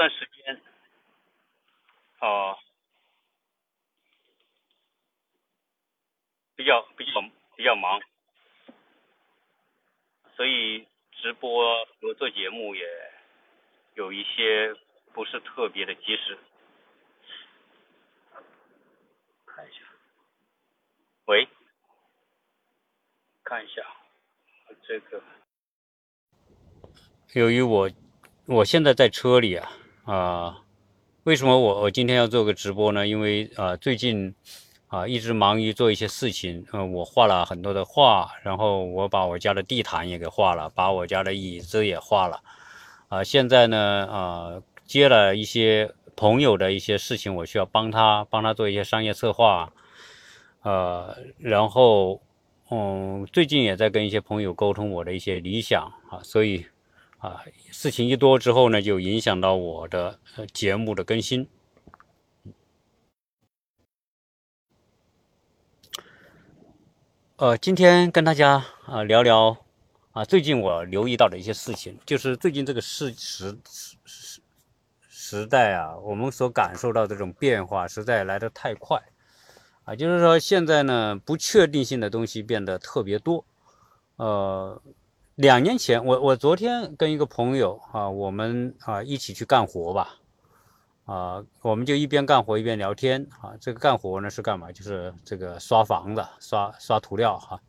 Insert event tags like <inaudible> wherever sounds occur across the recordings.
段时间，哦，比较比较比较忙，所以直播和做节目也有一些不是特别的及时。看一下，喂，看一下这个，由于我我现在在车里啊。啊，为什么我我今天要做个直播呢？因为啊最近啊一直忙于做一些事情，嗯，我画了很多的画，然后我把我家的地毯也给画了，把我家的椅子也画了，啊，现在呢啊接了一些。朋友的一些事情，我需要帮他，帮他做一些商业策划，呃，然后，嗯，最近也在跟一些朋友沟通我的一些理想啊，所以，啊，事情一多之后呢，就影响到我的节目的更新。呃，今天跟大家啊聊聊啊，最近我留意到的一些事情，就是最近这个事实。时代啊，我们所感受到这种变化实在来得太快啊！就是说，现在呢，不确定性的东西变得特别多。呃，两年前，我我昨天跟一个朋友啊，我们啊一起去干活吧，啊，我们就一边干活一边聊天啊。这个干活呢是干嘛？就是这个刷房子、刷刷涂料哈。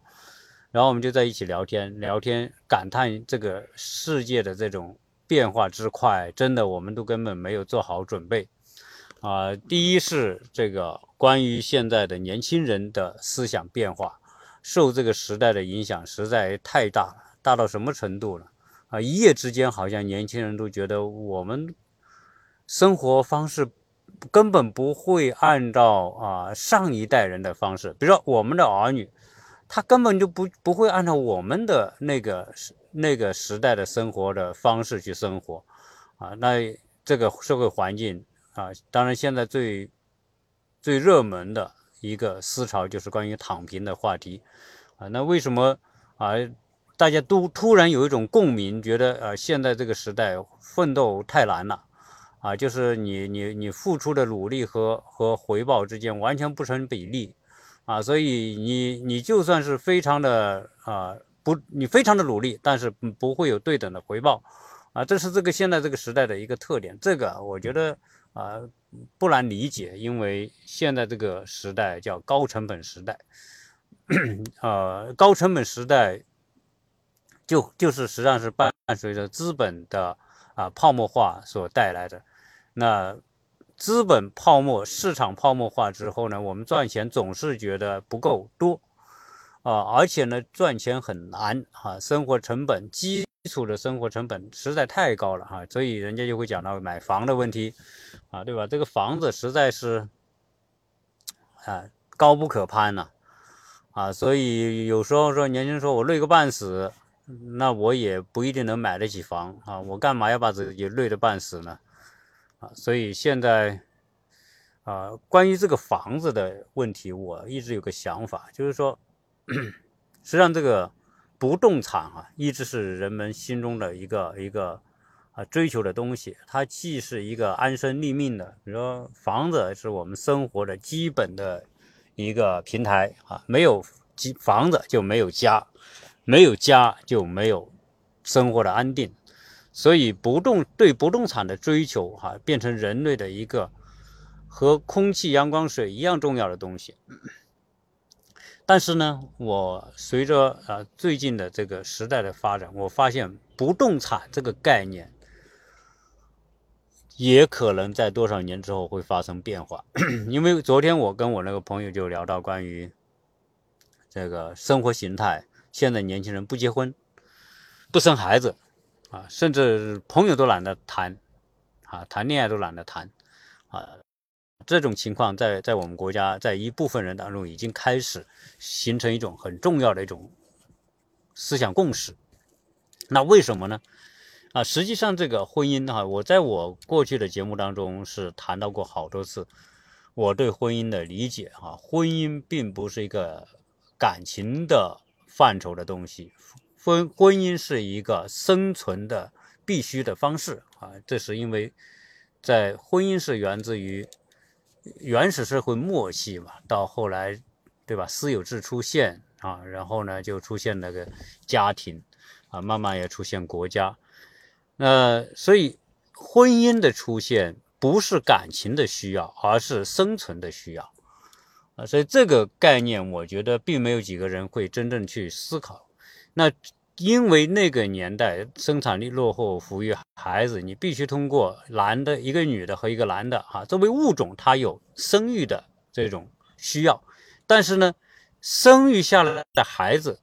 然后我们就在一起聊天，聊天感叹这个世界的这种。变化之快，真的我们都根本没有做好准备啊！第一是这个关于现在的年轻人的思想变化，受这个时代的影响实在太大了，大到什么程度了啊？一夜之间，好像年轻人都觉得我们生活方式根本不会按照啊上一代人的方式，比如说我们的儿女，他根本就不不会按照我们的那个那个时代的生活的方式去生活，啊，那这个社会环境啊，当然现在最最热门的一个思潮就是关于躺平的话题，啊，那为什么啊大家都突然有一种共鸣，觉得呃现在这个时代奋斗太难了，啊，就是你你你付出的努力和和回报之间完全不成比例，啊，所以你你就算是非常的啊。不，你非常的努力，但是不会有对等的回报，啊，这是这个现在这个时代的一个特点。这个我觉得啊不难理解，因为现在这个时代叫高成本时代，<coughs> 呃，高成本时代就就是实际上是伴随着资本的啊泡沫化所带来的。那资本泡沫、市场泡沫化之后呢，我们赚钱总是觉得不够多。啊，而且呢，赚钱很难啊，生活成本、基础的生活成本实在太高了哈，所以人家就会讲到买房的问题，啊，对吧？这个房子实在是啊高不可攀呐，啊，所以有时候说年轻人说我累个半死，那我也不一定能买得起房啊，我干嘛要把自己累得半死呢？啊，所以现在啊，关于这个房子的问题，我一直有个想法，就是说。<clears throat> 实际上，这个不动产啊，一直是人们心中的一个一个啊追求的东西。它既是一个安身立命的，比如说房子是我们生活的基本的一个平台啊，没有房子就没有家，没有家就没有生活的安定。所以，不动对不动产的追求哈，变成人类的一个和空气、阳光、水一样重要的东西。但是呢，我随着啊最近的这个时代的发展，我发现不动产这个概念也可能在多少年之后会发生变化。<clears throat> 因为昨天我跟我那个朋友就聊到关于这个生活形态，现在年轻人不结婚、不生孩子啊，甚至朋友都懒得谈啊，谈恋爱都懒得谈啊。这种情况在在我们国家，在一部分人当中已经开始形成一种很重要的一种思想共识。那为什么呢？啊，实际上这个婚姻哈，我在我过去的节目当中是谈到过好多次，我对婚姻的理解哈，婚姻并不是一个感情的范畴的东西，婚婚姻是一个生存的必须的方式啊，这是因为。在婚姻是源自于原始社会末期嘛，到后来，对吧？私有制出现啊，然后呢就出现那个家庭啊，慢慢也出现国家。那所以婚姻的出现不是感情的需要，而是生存的需要所以这个概念，我觉得并没有几个人会真正去思考。那。因为那个年代生产力落后，抚育孩子，你必须通过男的一个女的和一个男的啊，作为物种，它有生育的这种需要。但是呢，生育下来的孩子，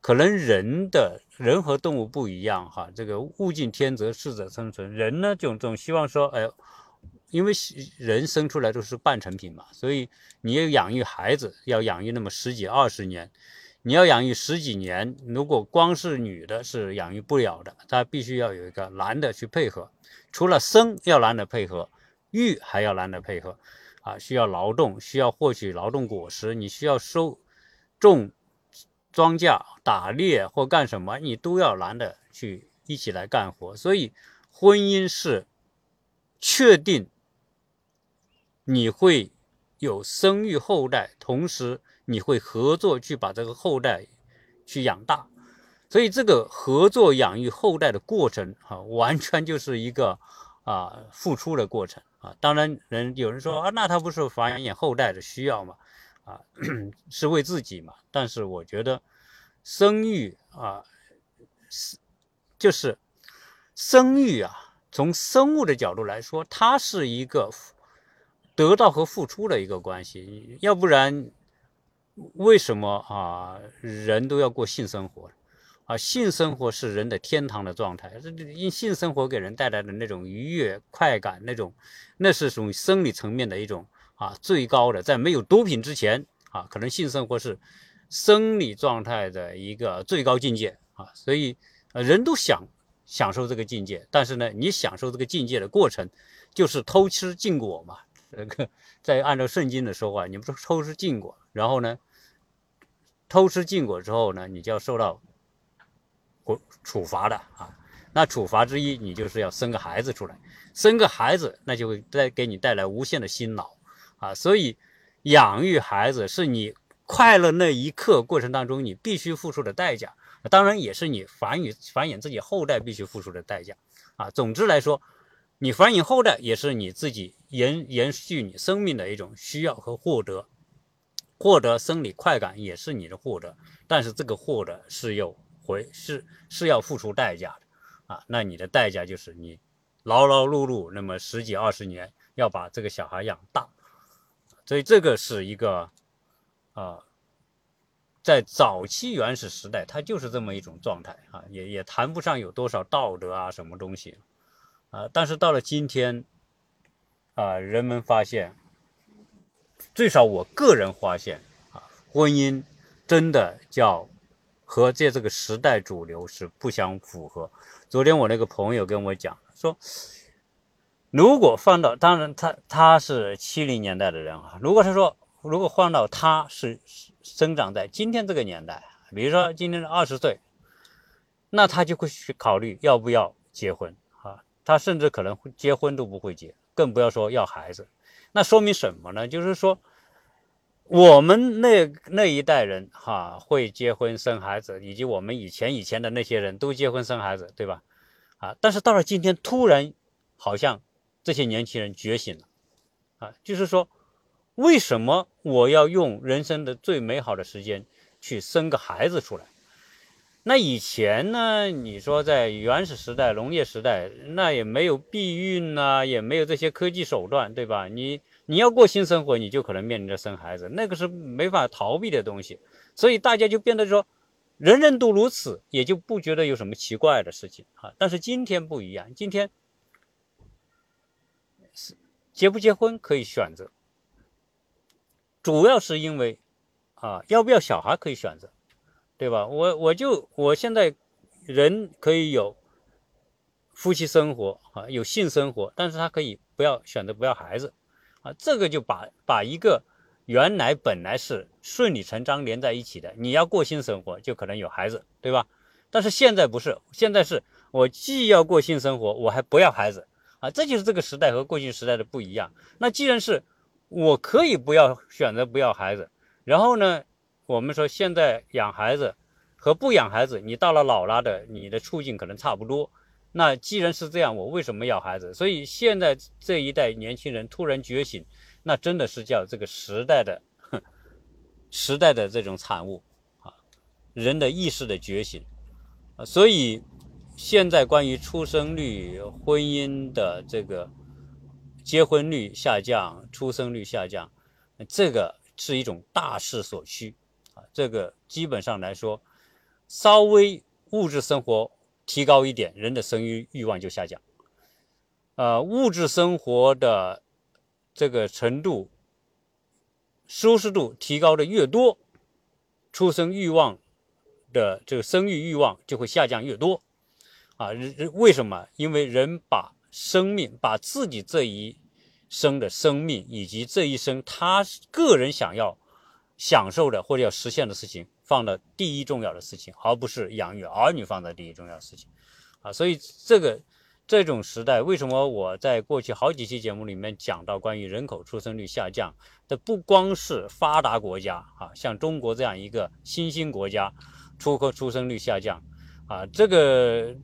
可能人的人和动物不一样哈。这个物竞天择，适者生存。人呢，就总希望说，哎，因为人生出来都是半成品嘛，所以你要养育孩子，要养育那么十几二十年。你要养育十几年，如果光是女的是养育不了的，她必须要有一个男的去配合。除了生要男的配合，育还要男的配合，啊，需要劳动，需要获取劳动果实，你需要收种庄稼、打猎或干什么，你都要男的去一起来干活。所以，婚姻是确定你会有生育后代，同时。你会合作去把这个后代去养大，所以这个合作养育后代的过程啊，完全就是一个啊付出的过程啊。当然，人有人说啊，那他不是繁衍后代的需要嘛？啊，<coughs> 是为自己嘛？但是我觉得生育啊，是就是生育啊，从生物的角度来说，它是一个得到和付出的一个关系，要不然。为什么啊？人都要过性生活，啊，性生活是人的天堂的状态。因性生活给人带来的那种愉悦、快感，那种，那是属于生理层面的一种啊最高的。在没有毒品之前啊，可能性生活是生理状态的一个最高境界啊。所以，呃，人都想享受这个境界，但是呢，你享受这个境界的过程，就是偷吃禁果嘛。这个在按照圣经的说话，你不是偷吃禁果，然后呢，偷吃禁果之后呢，你就要受到处处罚的啊。那处罚之一，你就是要生个孩子出来，生个孩子，那就会带给你带来无限的辛劳啊。所以养育孩子是你快乐那一刻过程当中你必须付出的代价，当然也是你繁育繁衍自己后代必须付出的代价啊。总之来说。你繁衍后代也是你自己延延续你生命的一种需要和获得，获得生理快感也是你的获得，但是这个获得是有回是是要付出代价的啊，那你的代价就是你劳劳碌碌那么十几二十年要把这个小孩养大，所以这个是一个啊，在早期原始时代它就是这么一种状态啊，也也谈不上有多少道德啊什么东西。啊，但是到了今天，啊，人们发现，最少我个人发现，啊，婚姻真的叫和这这个时代主流是不相符合。昨天我那个朋友跟我讲说，如果放到，当然他他是七零年代的人啊，如果他说，如果放到他是生长在今天这个年代，比如说今天二十岁，那他就会去考虑要不要结婚。他甚至可能结婚都不会结，更不要说要孩子。那说明什么呢？就是说，我们那那一代人哈会结婚生孩子，以及我们以前以前的那些人都结婚生孩子，对吧？啊，但是到了今天，突然好像这些年轻人觉醒了，啊，就是说，为什么我要用人生的最美好的时间去生个孩子出来？那以前呢？你说在原始时代、农业时代，那也没有避孕呐，也没有这些科技手段，对吧？你你要过新生活，你就可能面临着生孩子，那个是没法逃避的东西。所以大家就变得说，人人都如此，也就不觉得有什么奇怪的事情啊。但是今天不一样，今天结不结婚可以选择，主要是因为啊，要不要小孩可以选择。对吧？我我就我现在人可以有夫妻生活啊，有性生活，但是他可以不要选择不要孩子啊，这个就把把一个原来本来是顺理成章连在一起的，你要过性生活就可能有孩子，对吧？但是现在不是，现在是我既要过性生活，我还不要孩子啊，这就是这个时代和过去时代的不一样。那既然是我可以不要选择不要孩子，然后呢，我们说现在养孩子和不养孩子，你到了老了的，你的处境可能差不多。那既然是这样，我为什么要孩子？所以现在这一代年轻人突然觉醒，那真的是叫这个时代的时代的这种产物啊，人的意识的觉醒啊。所以现在关于出生率、婚姻的这个。结婚率下降，出生率下降，这个是一种大势所趋。这个基本上来说，稍微物质生活提高一点，人的生育欲望就下降。呃，物质生活的这个程度、舒适度提高的越多，出生欲望的这个生育欲望就会下降越多啊。人为什么？因为人把生命把自己这一生的生命以及这一生他个人想要享受的或者要实现的事情放到第一重要的事情，而不是养育儿女放在第一重要的事情啊。所以这个这种时代，为什么我在过去好几期节目里面讲到关于人口出生率下降的，不光是发达国家啊，像中国这样一个新兴国家，出口出生率下降啊，这个。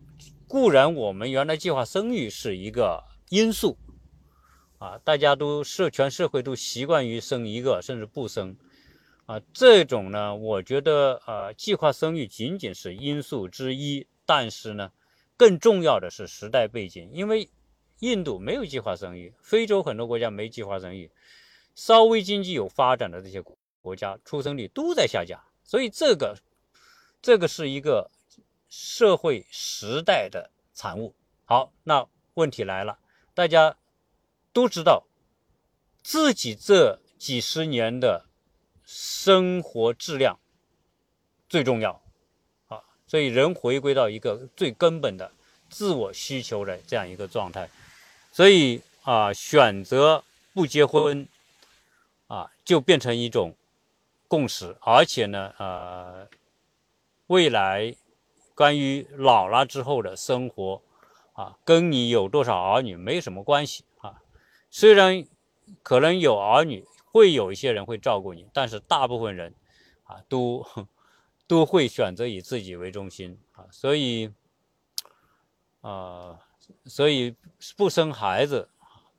固然，我们原来计划生育是一个因素，啊，大家都社全社会都习惯于生一个，甚至不生，啊，这种呢，我觉得，呃，计划生育仅仅是因素之一，但是呢，更重要的是时代背景，因为印度没有计划生育，非洲很多国家没计划生育，稍微经济有发展的这些国家，出生率都在下降，所以这个，这个是一个。社会时代的产物。好，那问题来了，大家都知道自己这几十年的生活质量最重要啊，所以人回归到一个最根本的自我需求的这样一个状态，所以啊，选择不结婚啊，就变成一种共识，而且呢，呃，未来。关于老了之后的生活，啊，跟你有多少儿女没什么关系啊。虽然可能有儿女，会有一些人会照顾你，但是大部分人，啊，都都会选择以自己为中心啊。所以，啊，所以不生孩子，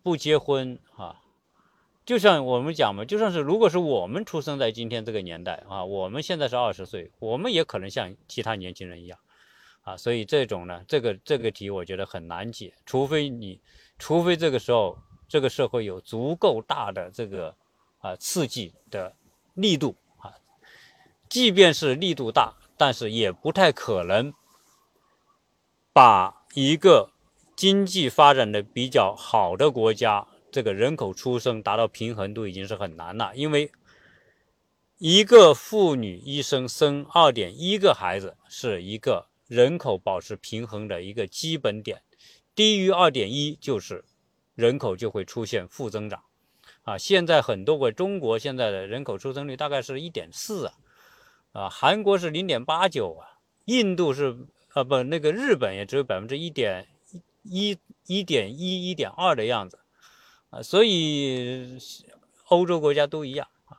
不结婚啊。就像我们讲嘛，就算是如果是我们出生在今天这个年代啊，我们现在是二十岁，我们也可能像其他年轻人一样。啊，所以这种呢，这个这个题我觉得很难解，除非你，除非这个时候这个社会有足够大的这个啊刺激的力度啊，即便是力度大，但是也不太可能把一个经济发展的比较好的国家，这个人口出生达到平衡都已经是很难了，因为一个妇女一生生二点一个孩子是一个。人口保持平衡的一个基本点，低于二点一就是人口就会出现负增长，啊，现在很多国，中国现在的人口出生率大概是一点四啊，啊，韩国是零点八九啊，印度是啊不那个日本也只有百分之一点一一点一一点二的样子，啊，所以欧洲国家都一样啊，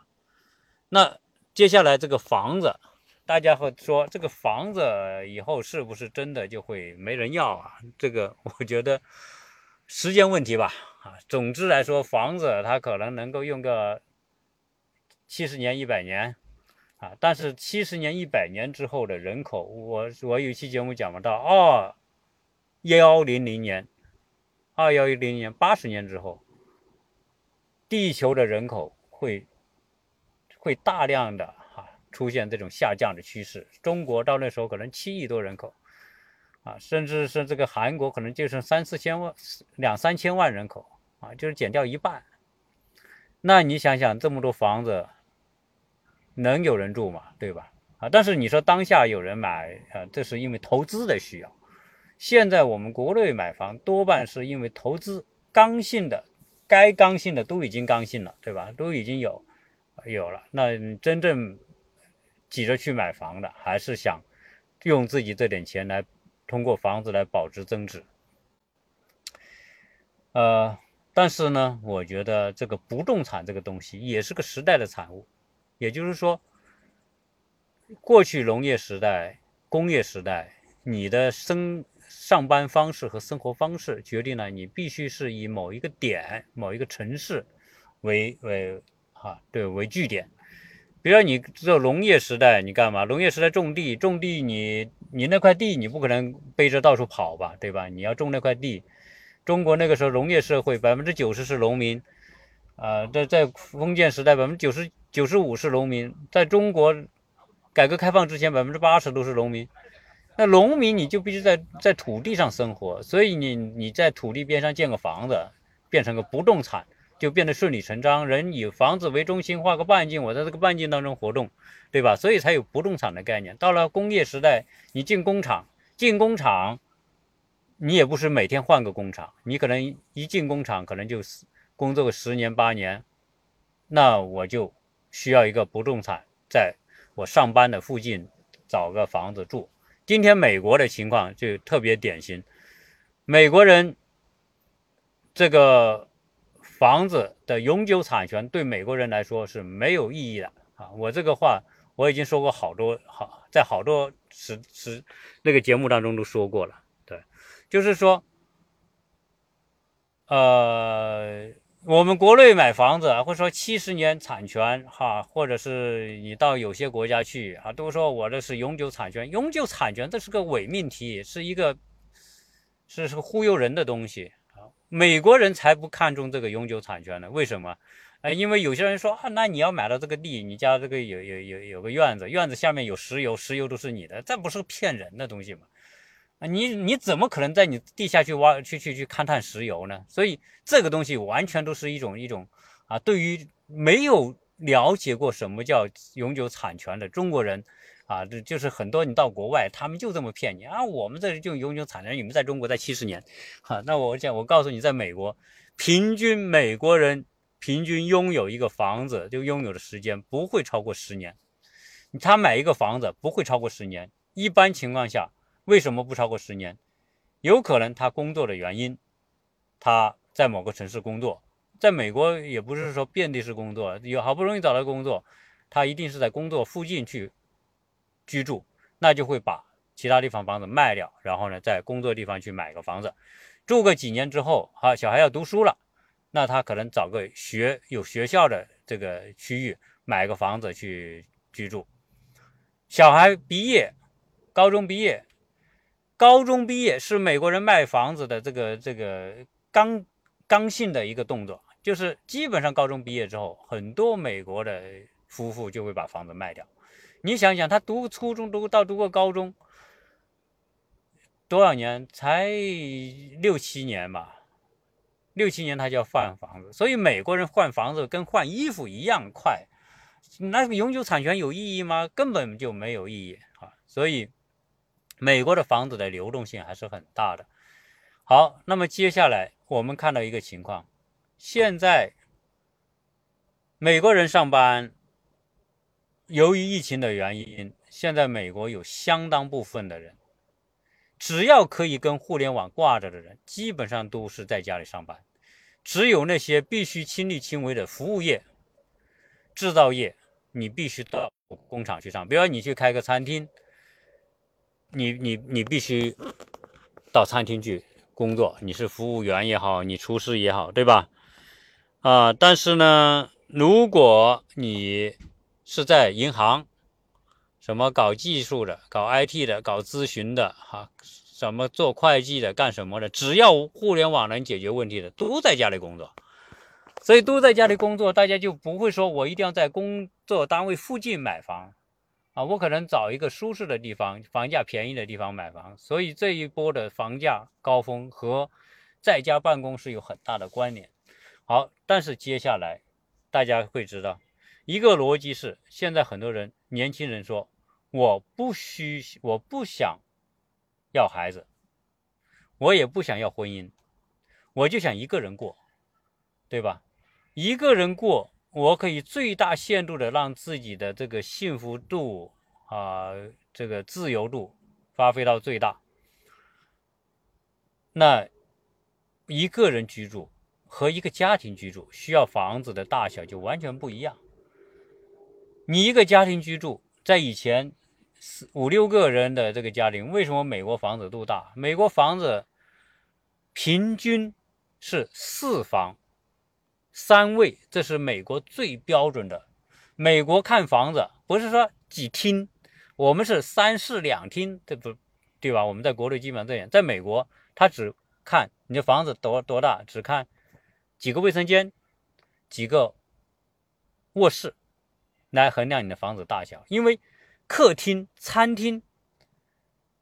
那接下来这个房子。大家会说这个房子以后是不是真的就会没人要啊？这个我觉得时间问题吧。啊，总之来说，房子它可能能够用个七十年、一百年啊。但是七十年、一百年之后的人口，我我有一期节目讲到二幺零零年、二幺零零年八十年之后，地球的人口会会大量的啊。出现这种下降的趋势，中国到那时候可能七亿多人口，啊，甚至是这个韩国可能就剩三四千万、两三千万人口，啊，就是减掉一半。那你想想，这么多房子，能有人住吗？对吧？啊，但是你说当下有人买，啊，这是因为投资的需要。现在我们国内买房多半是因为投资，刚性的，该刚性的都已经刚性了，对吧？都已经有有了，那真正。急着去买房的，还是想用自己这点钱来通过房子来保值增值。呃，但是呢，我觉得这个不动产这个东西也是个时代的产物，也就是说，过去农业时代、工业时代，你的生上班方式和生活方式决定了你必须是以某一个点、某一个城市为为哈对为据点。比如说你这农业时代，你干嘛？农业时代种地，种地你你那块地你不可能背着到处跑吧，对吧？你要种那块地。中国那个时候农业社会百分之九十是农民，啊，在在封建时代百分之九十九十五是农民。在中国改革开放之前百分之八十都是农民。那农民你就必须在在土地上生活，所以你你在土地边上建个房子，变成个不动产。就变得顺理成章，人以房子为中心画个半径，我在这个半径当中活动，对吧？所以才有不动产的概念。到了工业时代，你进工厂，进工厂，你也不是每天换个工厂，你可能一进工厂可能就工作个十年八年，那我就需要一个不动产，在我上班的附近找个房子住。今天美国的情况就特别典型，美国人这个。房子的永久产权对美国人来说是没有意义的啊！我这个话我已经说过好多好，在好多时时那个节目当中都说过了。对，就是说，呃，我们国内买房子，或者说七十年产权哈，或者是你到有些国家去啊，都说我这是永久产权。永久产权这是个伪命题，是一个是是忽悠人的东西。美国人才不看重这个永久产权呢？为什么？啊，因为有些人说啊，那你要买到这个地，你家这个有有有有个院子，院子下面有石油，石油都是你的，这不是骗人的东西吗？啊，你你怎么可能在你地下去挖去去去勘探石油呢？所以这个东西完全都是一种一种啊，对于没有了解过什么叫永久产权的中国人。啊，这就是很多你到国外，他们就这么骗你啊！我们这里就永久产权，你们在中国在七十年，哈，那我讲，我告诉你，在美国，平均美国人平均拥有一个房子，就拥有的时间不会超过十年。他买一个房子不会超过十年，一般情况下，为什么不超过十年？有可能他工作的原因，他在某个城市工作，在美国也不是说遍地是工作，有好不容易找到工作，他一定是在工作附近去。居住，那就会把其他地方房子卖掉，然后呢，在工作地方去买个房子，住个几年之后，啊，小孩要读书了，那他可能找个学有学校的这个区域，买个房子去居住。小孩毕业，高中毕业，高中毕业是美国人卖房子的这个这个刚刚性的一个动作，就是基本上高中毕业之后，很多美国的夫妇就会把房子卖掉。你想想，他读初中读到读过高中，多少年？才六七年吧，六七年他就要换房子。所以美国人换房子跟换衣服一样快。那永久产权有意义吗？根本就没有意义啊！所以美国的房子的流动性还是很大的。好，那么接下来我们看到一个情况，现在美国人上班。由于疫情的原因，现在美国有相当部分的人，只要可以跟互联网挂着的人，基本上都是在家里上班。只有那些必须亲力亲为的服务业、制造业，你必须到工厂去上。比如你去开个餐厅，你你你必须到餐厅去工作，你是服务员也好，你厨师也好，对吧？啊，但是呢，如果你是在银行，什么搞技术的、搞 IT 的、搞咨询的，哈，什么做会计的、干什么的，只要互联网能解决问题的，都在家里工作。所以都在家里工作，大家就不会说我一定要在工作单位附近买房啊，我可能找一个舒适的地方、房价便宜的地方买房。所以这一波的房价高峰和在家办公是有很大的关联。好，但是接下来大家会知道。一个逻辑是，现在很多人年轻人说，我不需，我不想要孩子，我也不想要婚姻，我就想一个人过，对吧？一个人过，我可以最大限度的让自己的这个幸福度啊，这个自由度发挥到最大。那一个人居住和一个家庭居住需要房子的大小就完全不一样。你一个家庭居住，在以前四五六个人的这个家庭，为什么美国房子都大？美国房子平均是四房三卫，这是美国最标准的。美国看房子不是说几厅，我们是三室两厅，对不对吧？我们在国内基本上这样，在美国他只看你的房子多多大，只看几个卫生间、几个卧室来衡量你的房子大小。因为客厅、餐厅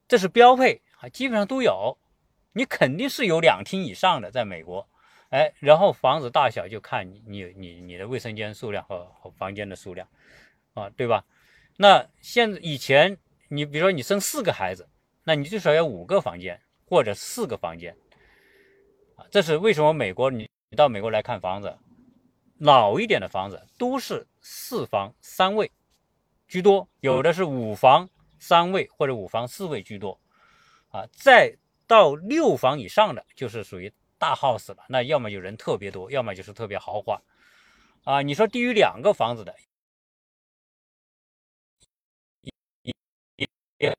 这是标配啊，基本上都有，你肯定是有两厅以上的，在美国。哎，然后房子大小就看你你你的卫生间数量和和房间的数量啊，对吧？那现以前你比如说你生四个孩子，那你最少要五个房间或者四个房间。这是为什么？美国，你你到美国来看房子，老一点的房子都是四房三卫居多，有的是五房三卫或者五房四卫居多，啊，再到六房以上的就是属于大 house 了。那要么有人特别多，要么就是特别豪华，啊，你说低于两个房子的也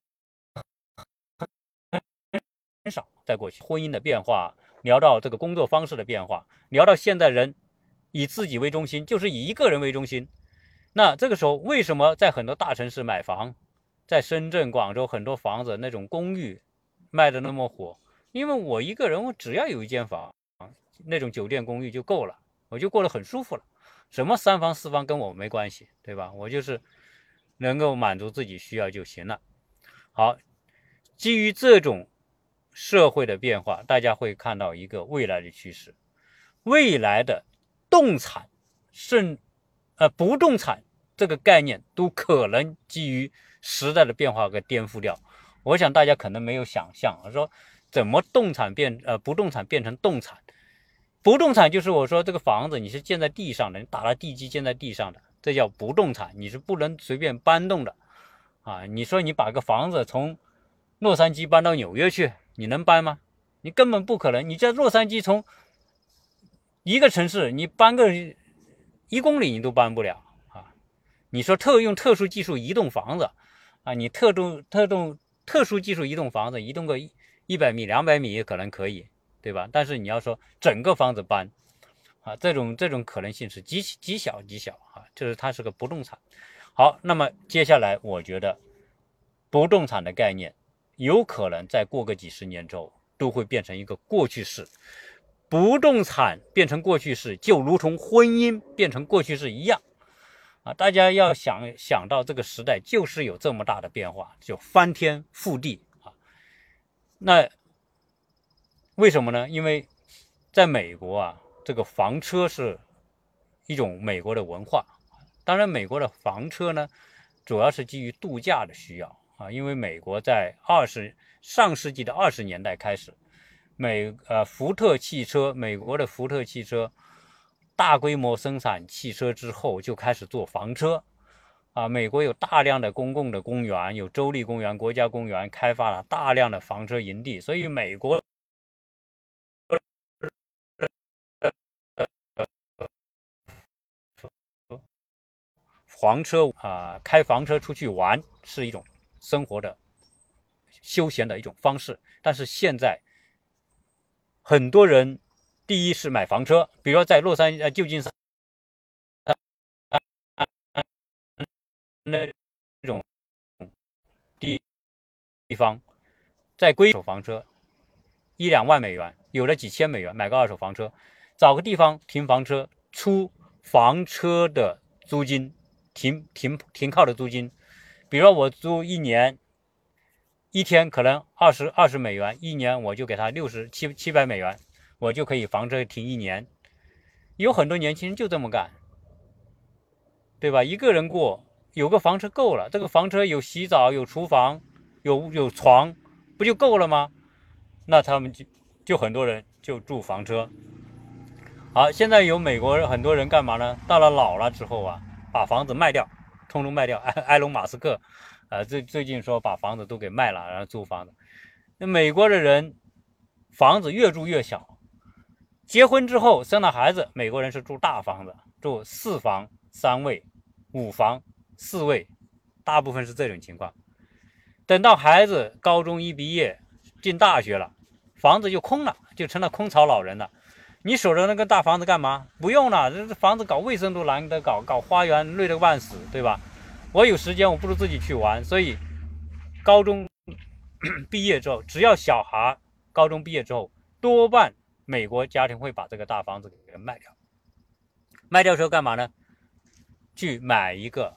很少。在过去，婚姻的变化。聊到这个工作方式的变化，聊到现在人以自己为中心，就是以一个人为中心。那这个时候，为什么在很多大城市买房，在深圳、广州很多房子那种公寓卖的那么火？因为我一个人，我只要有一间房，那种酒店公寓就够了，我就过得很舒服了。什么三房四房跟我没关系，对吧？我就是能够满足自己需要就行了。好，基于这种。社会的变化，大家会看到一个未来的趋势，未来的动产甚呃不动产这个概念都可能基于时代的变化给颠覆掉。我想大家可能没有想象，说怎么动产变呃不动产变成动产？不动产就是我说这个房子你是建在地上的，你打了地基建在地上的，这叫不动产，你是不能随便搬动的啊！你说你把个房子从洛杉矶搬到纽约去？你能搬吗？你根本不可能。你在洛杉矶从一个城市，你搬个一公里你都搬不了啊！你说特用特殊技术移动房子啊，你特动特动特殊技术移动房子，移动个一百米、两百米也可能可以，对吧？但是你要说整个房子搬啊，这种这种可能性是极极小极小啊，就是它是个不动产。好，那么接下来我觉得不动产的概念。有可能再过个几十年之后，都会变成一个过去式。不动产变成过去式，就如同婚姻变成过去式一样啊！大家要想想到这个时代就是有这么大的变化，就翻天覆地啊！那为什么呢？因为在美国啊，这个房车是一种美国的文化。当然，美国的房车呢，主要是基于度假的需要。啊，因为美国在二十上世纪的二十年代开始，美呃福特汽车，美国的福特汽车大规模生产汽车之后，就开始做房车。啊，美国有大量的公共的公园，有州立公园、国家公园，开发了大量的房车营地，所以美国房车啊，开房车出去玩是一种。生活的休闲的一种方式，但是现在很多人，第一是买房车，比如说在洛杉矶、旧金山那种地地方，在归手房车一两万美元，有了几千美元买个二手房车，找个地方停房车，出房车的租金，停停停靠的租金。比如说我租一年，一天可能二十二十美元，一年我就给他六十七七百美元，我就可以房车停一年。有很多年轻人就这么干，对吧？一个人过，有个房车够了。这个房车有洗澡、有厨房、有有床，不就够了吗？那他们就就很多人就住房车。好，现在有美国人很多人干嘛呢？到了老了之后啊，把房子卖掉。通通卖掉，埃 <laughs> 埃隆·马斯克，呃，最最近说把房子都给卖了，然后租房子。那美国的人房子越住越小，结婚之后生了孩子，美国人是住大房子，住四房三卫、五房四卫，大部分是这种情况。等到孩子高中一毕业进大学了，房子就空了，就成了空巢老人了。你守着那个大房子干嘛？不用了，这房子搞卫生都懒得搞，搞花园累得半死，对吧？我有时间，我不如自己去玩。所以，高中 <coughs> 毕业之后，只要小孩高中毕业之后，多半美国家庭会把这个大房子给卖掉。卖掉之后干嘛呢？去买一个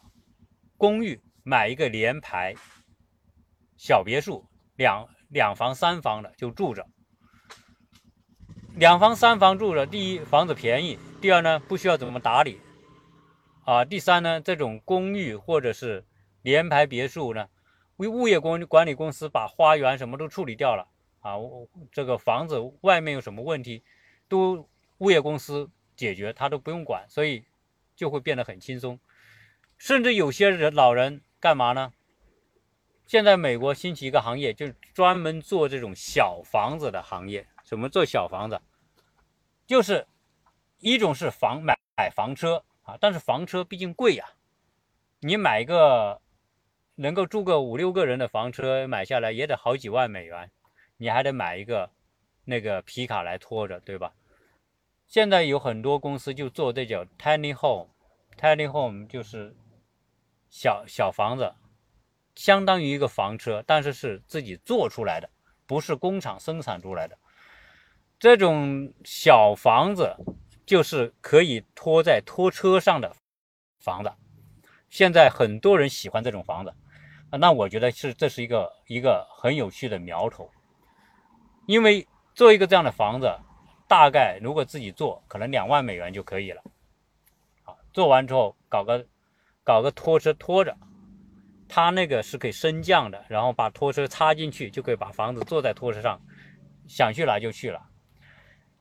公寓，买一个联排小别墅，两两房三房的就住着。两房三房住着，第一房子便宜，第二呢不需要怎么打理，啊，第三呢这种公寓或者是联排别墅呢，为物业公管理公司把花园什么都处理掉了啊，这个房子外面有什么问题，都物业公司解决，他都不用管，所以就会变得很轻松。甚至有些人老人干嘛呢？现在美国兴起一个行业，就是专门做这种小房子的行业。怎么做小房子？就是一种是房买买房车啊，但是房车毕竟贵呀。你买一个能够住个五六个人的房车，买下来也得好几万美元，你还得买一个那个皮卡来拖着，对吧？现在有很多公司就做这叫 tiny home，tiny home 就是小小房子，相当于一个房车，但是是自己做出来的，不是工厂生产出来的。这种小房子就是可以拖在拖车上的房子，现在很多人喜欢这种房子，那我觉得是这是一个一个很有趣的苗头，因为做一个这样的房子，大概如果自己做，可能两万美元就可以了。做完之后搞个搞个拖车拖着，它那个是可以升降的，然后把拖车插进去，就可以把房子坐在拖车上，想去哪就去了。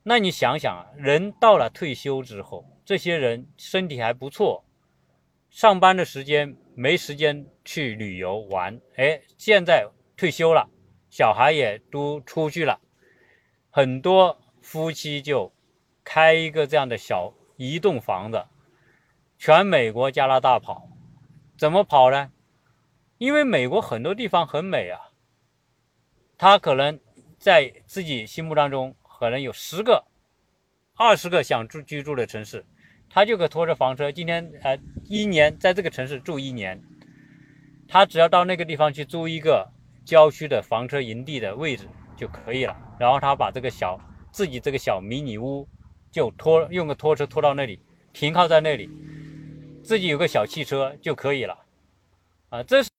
那你想想啊，人到了退休之后，这些人身体还不错，上班的时间没时间去旅游玩，哎，现在退休了，小孩也都出去了，很多夫妻就开一个这样的小移动房子，全美国、加拿大跑，怎么跑呢？因为美国很多地方很美啊，他可能在自己心目当中。可能有十个、二十个想住居住的城市，他就可拖着房车，今天呃一年在这个城市住一年，他只要到那个地方去租一个郊区的房车营地的位置就可以了。然后他把这个小自己这个小迷你屋就拖用个拖车拖到那里，停靠在那里，自己有个小汽车就可以了。啊，这是。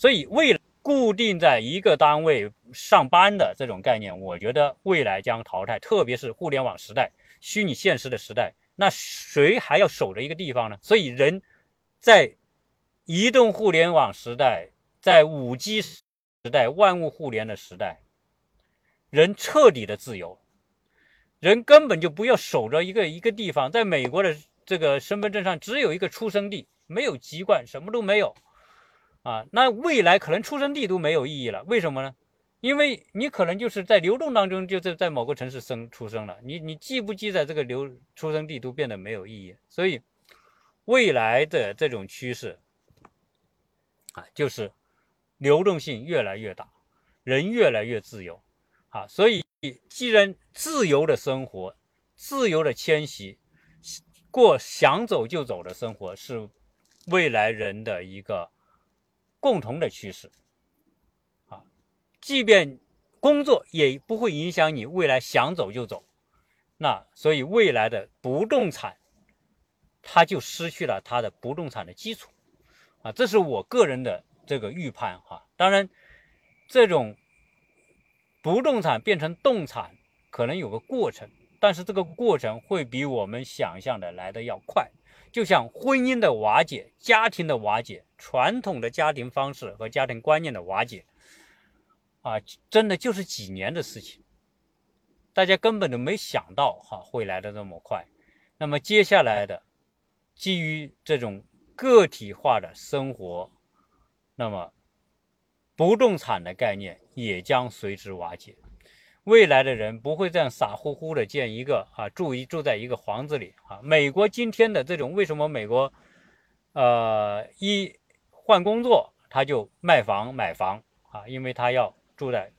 所以，未固定在一个单位上班的这种概念，我觉得未来将淘汰。特别是互联网时代、虚拟现实的时代，那谁还要守着一个地方呢？所以，人在移动互联网时代，在五 G 时代、万物互联的时代，人彻底的自由，人根本就不要守着一个一个地方。在美国的这个身份证上，只有一个出生地，没有籍贯，什么都没有。啊，那未来可能出生地都没有意义了，为什么呢？因为你可能就是在流动当中，就在在某个城市生出生了，你你记不记在这个流出生地都变得没有意义，所以未来的这种趋势啊，就是流动性越来越大，人越来越自由啊，所以既然自由的生活，自由的迁徙，过想走就走的生活，是未来人的一个。共同的趋势，啊，即便工作也不会影响你未来想走就走，那所以未来的不动产，它就失去了它的不动产的基础，啊，这是我个人的这个预判哈。当然，这种不动产变成动产可能有个过程，但是这个过程会比我们想象的来的要快。就像婚姻的瓦解、家庭的瓦解、传统的家庭方式和家庭观念的瓦解，啊，真的就是几年的事情，大家根本都没想到哈会来的那么快。那么接下来的，基于这种个体化的生活，那么不动产的概念也将随之瓦解。未来的人不会这样傻乎乎的建一个啊住一住在一个房子里啊。美国今天的这种为什么美国呃一换工作他就卖房买房啊？因为他要住在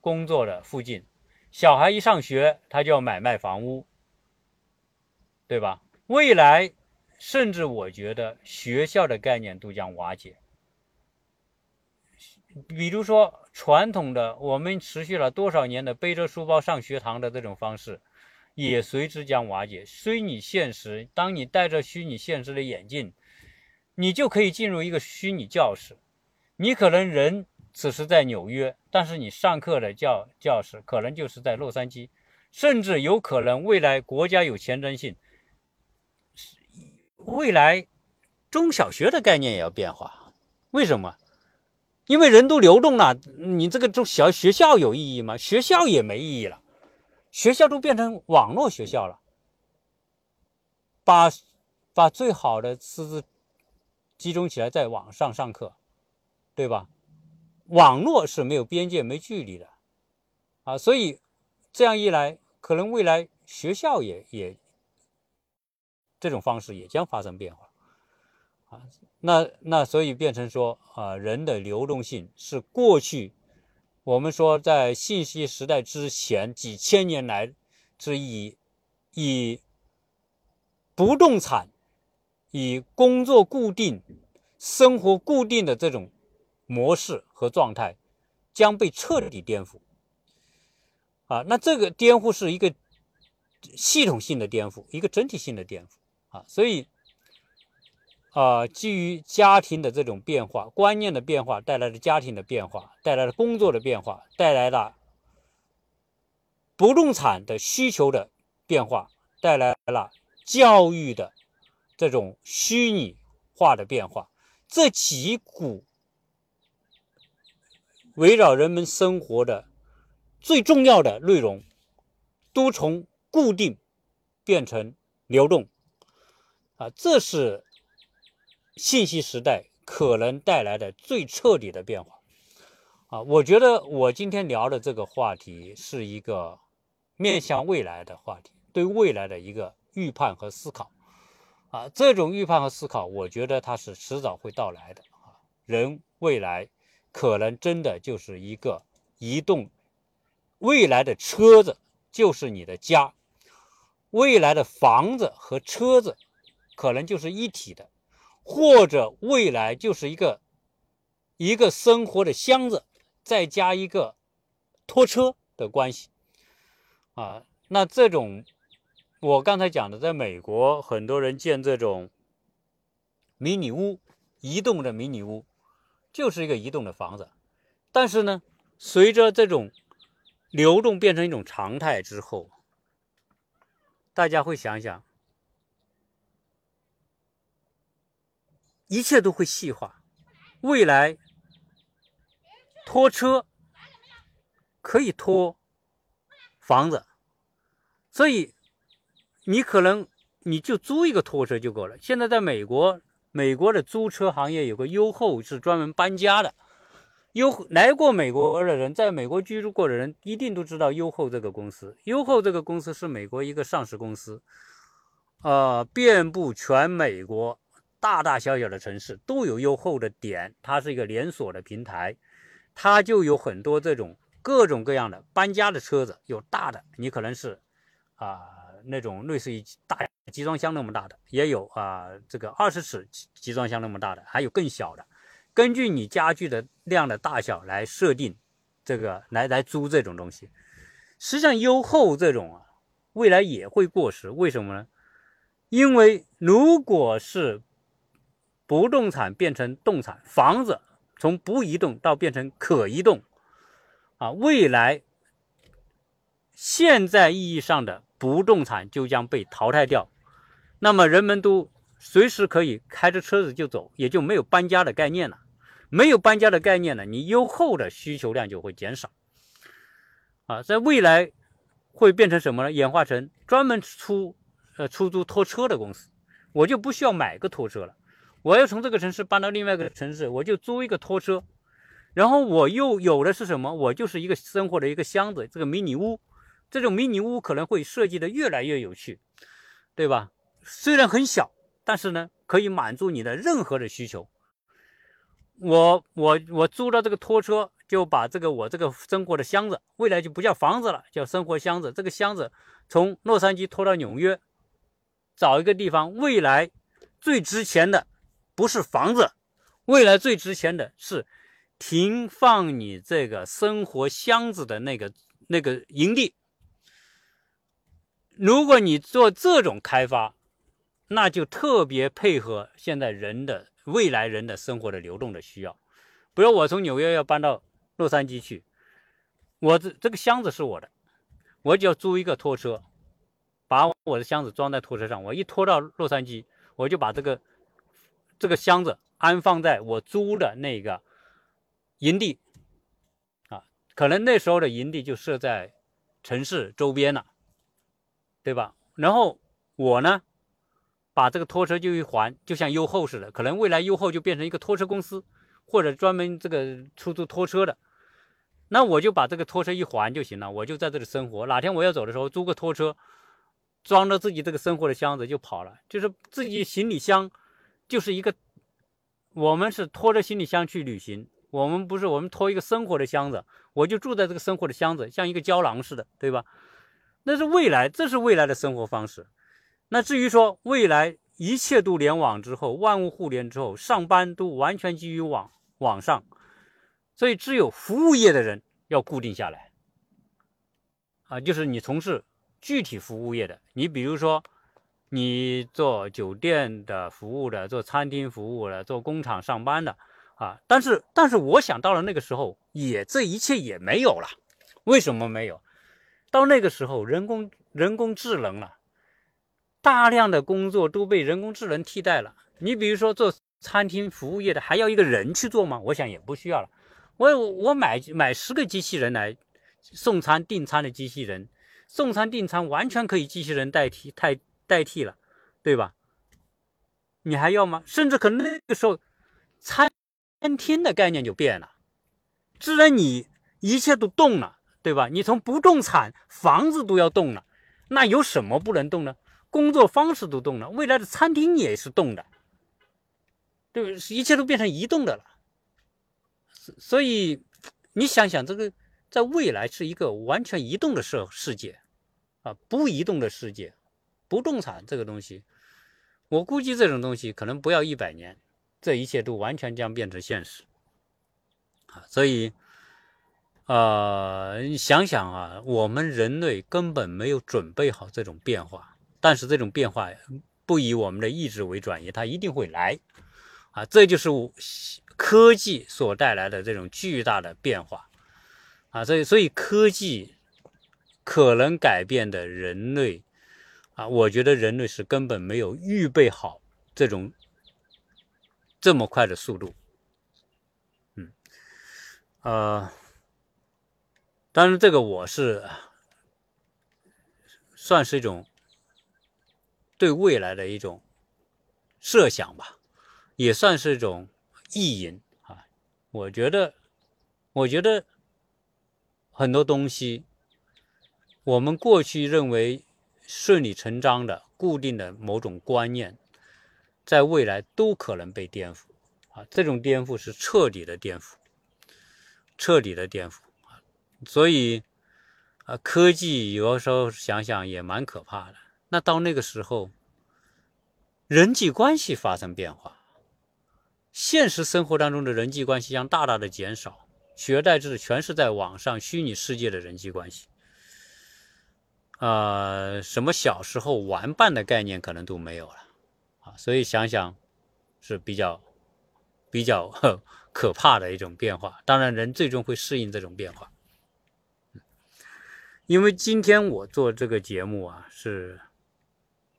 工作的附近。小孩一上学他就要买卖房屋，对吧？未来甚至我觉得学校的概念都将瓦解。比如说，传统的我们持续了多少年的背着书包上学堂的这种方式，也随之将瓦解。虚拟现实，当你戴着虚拟现实的眼镜，你就可以进入一个虚拟教室。你可能人此时在纽约，但是你上课的教教室可能就是在洛杉矶，甚至有可能未来国家有前瞻性，未来中小学的概念也要变化。为什么？因为人都流动了，你这个中小学校有意义吗？学校也没意义了，学校都变成网络学校了，把把最好的师资集中起来在网上上课，对吧？网络是没有边界、没距离的啊，所以这样一来，可能未来学校也也这种方式也将发生变化啊。那那所以变成说啊，人的流动性是过去我们说在信息时代之前几千年来之以以不动产、以工作固定、生活固定的这种模式和状态将被彻底颠覆啊！那这个颠覆是一个系统性的颠覆，一个整体性的颠覆啊！所以。啊，基于家庭的这种变化、观念的变化带来的家庭的变化，带来了工作的变化，带来了不动产的需求的变化，带来了教育的这种虚拟化的变化。这几股围绕人们生活的最重要的内容，都从固定变成流动。啊，这是。信息时代可能带来的最彻底的变化啊！我觉得我今天聊的这个话题是一个面向未来的话题，对未来的一个预判和思考啊！这种预判和思考，我觉得它是迟早会到来的啊！人未来可能真的就是一个移动，未来的车子就是你的家，未来的房子和车子可能就是一体的。或者未来就是一个一个生活的箱子，再加一个拖车的关系啊。那这种我刚才讲的，在美国很多人建这种迷你屋，移动的迷你屋，就是一个移动的房子。但是呢，随着这种流动变成一种常态之后，大家会想想。一切都会细化，未来拖车可以拖房子，所以你可能你就租一个拖车就够了。现在在美国，美国的租车行业有个优后是专门搬家的。优来过美国的人，在美国居住过的人一定都知道优后这个公司。优后这个公司是美国一个上市公司，呃，遍布全美国。大大小小的城市都有优厚的点，它是一个连锁的平台，它就有很多这种各种各样的搬家的车子，有大的，你可能是啊那种类似于大集装箱那么大的，也有啊这个二十尺集装箱那么大的，还有更小的，根据你家具的量的大小来设定这个来来租这种东西。实际上优厚这种啊，未来也会过时，为什么呢？因为如果是不动产变成动产，房子从不移动到变成可移动，啊，未来现在意义上的不动产就将被淘汰掉，那么人们都随时可以开着车子就走，也就没有搬家的概念了。没有搬家的概念了，你优厚的需求量就会减少，啊，在未来会变成什么呢？演化成专门出呃出租拖车的公司，我就不需要买个拖车了。我要从这个城市搬到另外一个城市，我就租一个拖车，然后我又有的是什么？我就是一个生活的一个箱子，这个迷你屋。这种迷你屋可能会设计的越来越有趣，对吧？虽然很小，但是呢，可以满足你的任何的需求。我我我租了这个拖车，就把这个我这个生活的箱子，未来就不叫房子了，叫生活箱子。这个箱子从洛杉矶拖到纽约，找一个地方。未来最值钱的不是房子，未来最值钱的是停放你这个生活箱子的那个那个营地。如果你做这种开发，那就特别配合现在人的未来人的生活的流动的需要。比如我从纽约要搬到洛杉矶去，我这这个箱子是我的，我就要租一个拖车，把我的箱子装在拖车上。我一拖到洛杉矶，我就把这个这个箱子安放在我租的那个营地啊，可能那时候的营地就设在城市周边了。对吧？然后我呢，把这个拖车就一还，就像优后似的，可能未来优后就变成一个拖车公司，或者专门这个出租拖车的。那我就把这个拖车一还就行了，我就在这里生活。哪天我要走的时候，租个拖车，装着自己这个生活的箱子就跑了。就是自己行李箱，就是一个，我们是拖着行李箱去旅行，我们不是我们拖一个生活的箱子，我就住在这个生活的箱子，像一个胶囊似的，对吧？那是未来，这是未来的生活方式。那至于说未来一切都联网之后，万物互联之后，上班都完全基于网网上，所以只有服务业的人要固定下来。啊，就是你从事具体服务业的，你比如说你做酒店的服务的，做餐厅服务的，做工厂上班的啊。但是，但是我想到了那个时候，也这一切也没有了。为什么没有？到那个时候，人工人工智能了，大量的工作都被人工智能替代了。你比如说做餐厅服务业的，还要一个人去做吗？我想也不需要了。我我买买十个机器人来送餐订餐的机器人，送餐订餐完全可以机器人代替代代替了，对吧？你还要吗？甚至可能那个时候，餐厅的概念就变了。既然你一切都动了。对吧？你从不动产房子都要动了，那有什么不能动呢？工作方式都动了，未来的餐厅也是动的，对不？一切都变成移动的了。所以你想想，这个在未来是一个完全移动的世世界啊，不移动的世界，不动产这个东西，我估计这种东西可能不要一百年，这一切都完全将变成现实啊。所以。呃，想想啊，我们人类根本没有准备好这种变化，但是这种变化不以我们的意志为转移，它一定会来，啊，这就是科技所带来的这种巨大的变化，啊，所以所以科技可能改变的人类，啊，我觉得人类是根本没有预备好这种这么快的速度，嗯，呃。当然，这个我是算是一种对未来的一种设想吧，也算是一种意淫啊。我觉得，我觉得很多东西，我们过去认为顺理成章的、固定的某种观念，在未来都可能被颠覆啊。这种颠覆是彻底的颠覆，彻底的颠覆啊。所以，啊，科技有的时候想想也蛮可怕的。那到那个时候，人际关系发生变化，现实生活当中的人际关系将大大的减少，取而代之的全是在网上虚拟世界的人际关系。呃，什么小时候玩伴的概念可能都没有了，啊，所以想想是比较比较可怕的一种变化。当然，人最终会适应这种变化。因为今天我做这个节目啊，是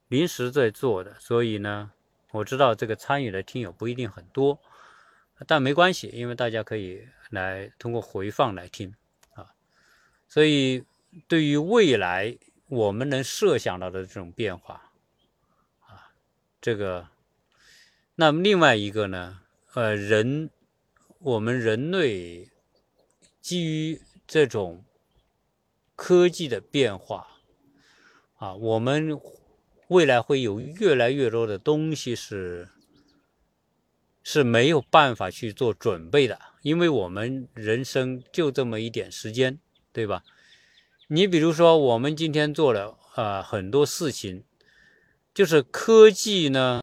临时在做的，所以呢，我知道这个参与的听友不一定很多，但没关系，因为大家可以来通过回放来听啊。所以对于未来我们能设想到的这种变化啊，这个那么另外一个呢，呃，人，我们人类基于这种科技的变化，啊，我们未来会有越来越多的东西是是没有办法去做准备的，因为我们人生就这么一点时间，对吧？你比如说，我们今天做了啊很多事情，就是科技呢。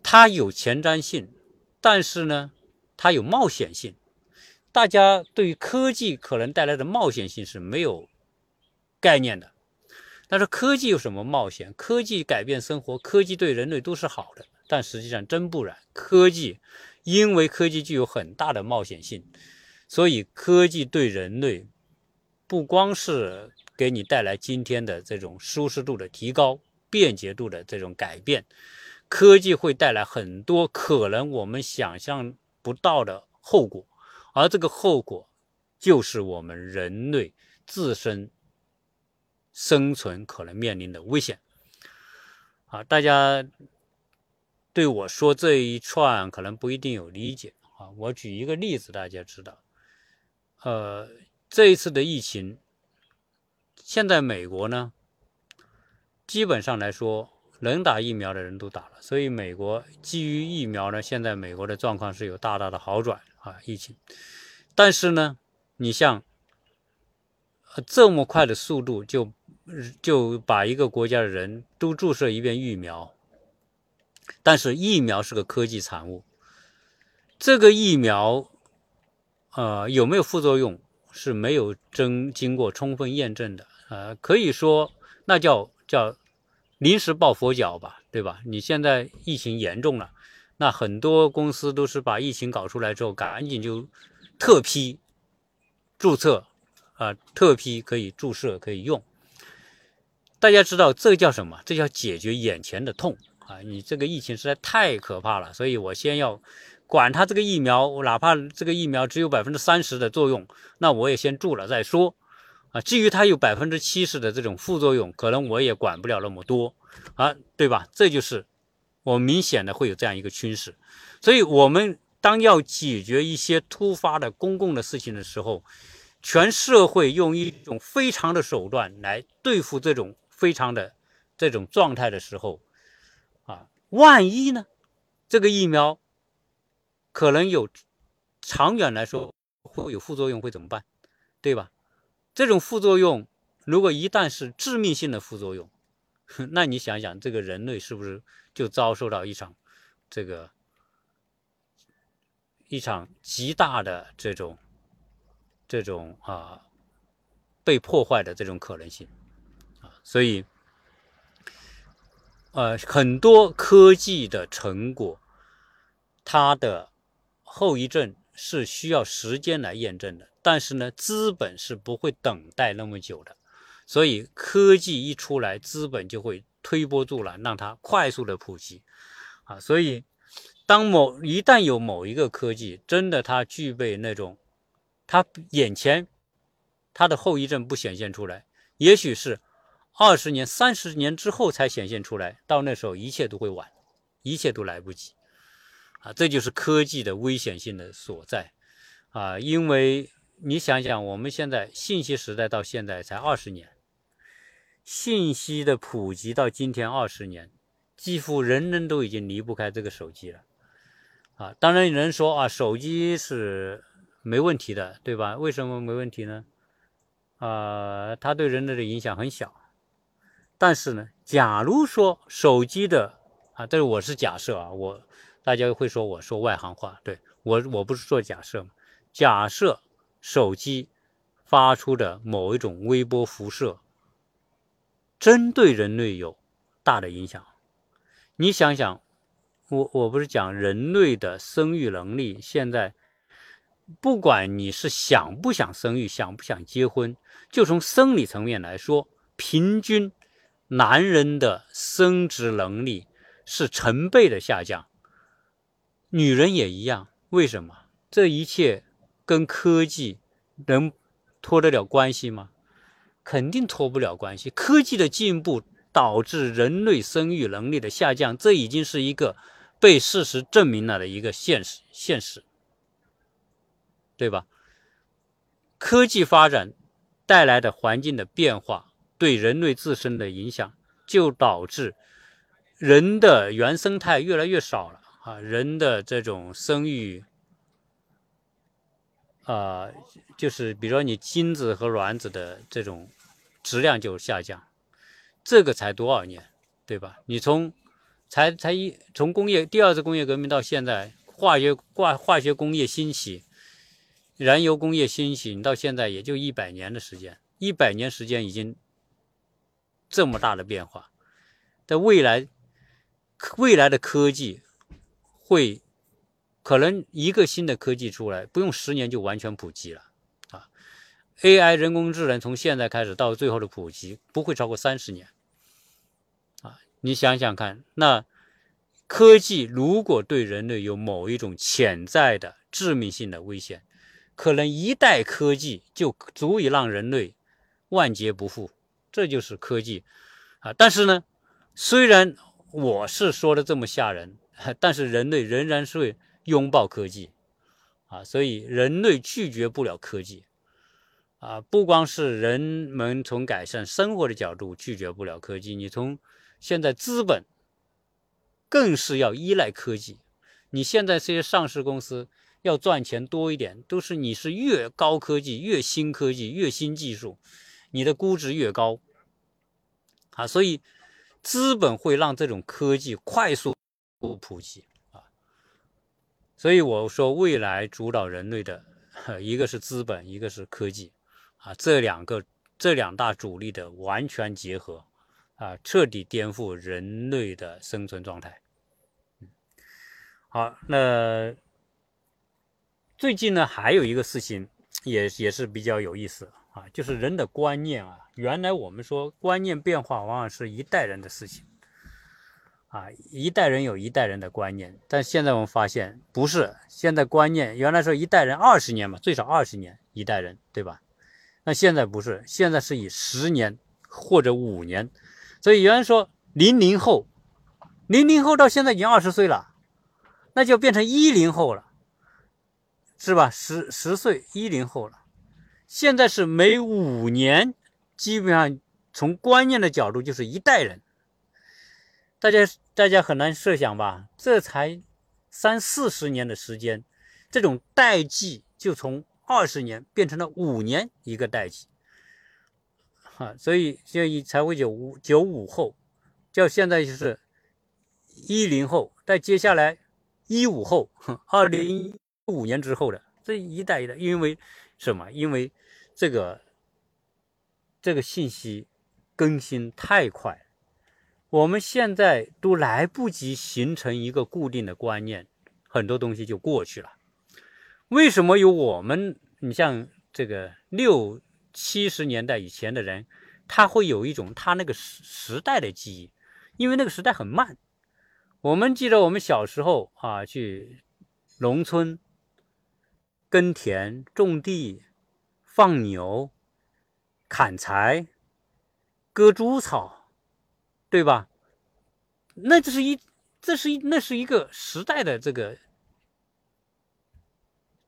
它有前瞻性，但是呢，它有冒险性。大家对于科技可能带来的冒险性是没有概念的。但是科技有什么冒险？科技改变生活，科技对人类都是好的。但实际上真不然。科技因为科技具有很大的冒险性，所以科技对人类不光是给你带来今天的这种舒适度的提高、便捷度的这种改变。科技会带来很多可能我们想象不到的后果，而这个后果就是我们人类自身生存可能面临的危险。啊，大家对我说这一串可能不一定有理解啊。我举一个例子，大家知道，呃，这一次的疫情，现在美国呢，基本上来说。能打疫苗的人都打了，所以美国基于疫苗呢，现在美国的状况是有大大的好转啊，疫情。但是呢，你像这么快的速度就就把一个国家的人都注射一遍疫苗，但是疫苗是个科技产物，这个疫苗呃有没有副作用是没有真经过充分验证的，呃，可以说那叫叫。临时抱佛脚吧，对吧？你现在疫情严重了，那很多公司都是把疫情搞出来之后，赶紧就特批注册啊，特批可以注射可以用。大家知道这叫什么？这叫解决眼前的痛啊！你这个疫情实在太可怕了，所以我先要管它这个疫苗，哪怕这个疫苗只有百分之三十的作用，那我也先住了再说。啊，至于它有百分之七十的这种副作用，可能我也管不了那么多啊，对吧？这就是我明显的会有这样一个趋势，所以我们当要解决一些突发的公共的事情的时候，全社会用一种非常的手段来对付这种非常的这种状态的时候，啊，万一呢，这个疫苗可能有长远来说会有副作用，会怎么办？对吧？这种副作用，如果一旦是致命性的副作用，那你想想，这个人类是不是就遭受到一场这个一场极大的这种这种啊被破坏的这种可能性啊？所以，呃，很多科技的成果，它的后遗症是需要时间来验证的。但是呢，资本是不会等待那么久的，所以科技一出来，资本就会推波助澜，让它快速的普及，啊，所以当某一旦有某一个科技真的它具备那种，它眼前它的后遗症不显现出来，也许是二十年、三十年之后才显现出来，到那时候一切都会晚，一切都来不及，啊，这就是科技的危险性的所在，啊，因为。你想想，我们现在信息时代到现在才二十年，信息的普及到今天二十年，几乎人人都已经离不开这个手机了，啊，当然有人说啊，手机是没问题的，对吧？为什么没问题呢？啊，它对人类的影响很小，但是呢，假如说手机的啊，这是我是假设啊，我大家会说我说外行话，对我我不是做假设嘛，假设。手机发出的某一种微波辐射，针对人类有大的影响。你想想，我我不是讲人类的生育能力，现在不管你是想不想生育，想不想结婚，就从生理层面来说，平均男人的生殖能力是成倍的下降，女人也一样。为什么？这一切。跟科技能脱得了关系吗？肯定脱不了关系。科技的进步导致人类生育能力的下降，这已经是一个被事实证明了的一个现实现实，对吧？科技发展带来的环境的变化，对人类自身的影响，就导致人的原生态越来越少了啊，人的这种生育。啊，就是比如说你精子和卵子的这种质量就下降，这个才多少年，对吧？你从才才一从工业第二次工业革命到现在，化学化化学工业兴起，燃油工业兴起，你到现在也就一百年的时间，一百年时间已经这么大的变化，在未来未来的科技会。可能一个新的科技出来，不用十年就完全普及了，啊，AI 人工智能从现在开始到最后的普及不会超过三十年，啊，你想想看，那科技如果对人类有某一种潜在的致命性的危险，可能一代科技就足以让人类万劫不复，这就是科技，啊，但是呢，虽然我是说的这么吓人，<laughs> 但是人类仍然是会。拥抱科技，啊，所以人类拒绝不了科技，啊，不光是人们从改善生活的角度拒绝不了科技，你从现在资本更是要依赖科技。你现在这些上市公司要赚钱多一点，都是你是越高科技、越新科技、越新技术，你的估值越高，啊，所以资本会让这种科技快速不普及啊。所以我说，未来主导人类的一个是资本，一个是科技，啊，这两个这两大主力的完全结合，啊，彻底颠覆人类的生存状态。好，那最近呢，还有一个事情也也是比较有意思啊，就是人的观念啊，原来我们说观念变化往往是一代人的事情。啊，一代人有一代人的观念，但现在我们发现不是。现在观念原来说一代人二十年嘛，最少二十年一代人，对吧？那现在不是，现在是以十年或者五年。所以有人说零零后，零零后到现在已经二十岁了，那就变成一零后了，是吧？十十岁一零后了。现在是每五年，基本上从观念的角度就是一代人。大家大家很难设想吧？这才三四十年的时间，这种代际就从二十年变成了五年一个代际，哈，所以所以才会有五九五后，叫现在就是一零后，在接下来一五后，二零一五年之后的这一代一代，因为什么？因为这个这个信息更新太快。我们现在都来不及形成一个固定的观念，很多东西就过去了。为什么有我们？你像这个六七十年代以前的人，他会有一种他那个时时代的记忆，因为那个时代很慢。我们记得我们小时候啊，去农村耕田、种地、放牛、砍柴、割猪草。对吧？那这是一，这是一，那是一个时代的这个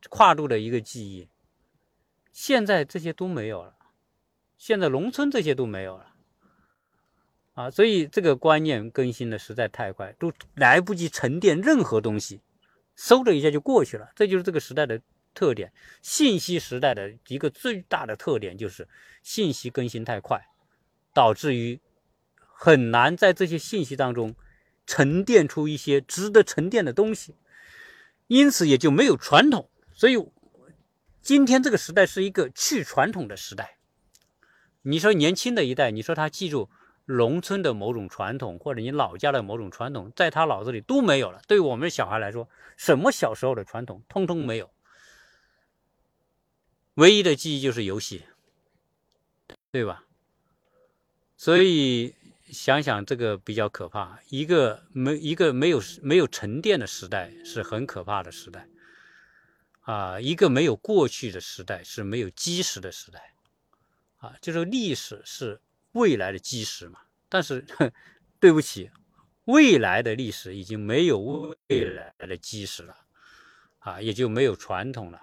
跨度的一个记忆。现在这些都没有了，现在农村这些都没有了啊！所以这个观念更新的实在太快，都来不及沉淀任何东西，嗖的一下就过去了。这就是这个时代的特点，信息时代的一个最大的特点就是信息更新太快，导致于。很难在这些信息当中沉淀出一些值得沉淀的东西，因此也就没有传统。所以今天这个时代是一个去传统的时代。你说年轻的一代，你说他记住农村的某种传统，或者你老家的某种传统，在他脑子里都没有了。对我们小孩来说，什么小时候的传统，通通没有。唯一的记忆就是游戏，对吧？所以。想想这个比较可怕，一个没一个没有没有沉淀的时代是很可怕的时代，啊，一个没有过去的时代是没有基石的时代，啊，就是历史是未来的基石嘛，但是 <laughs> 对不起，未来的历史已经没有未来的基石了，啊，也就没有传统了，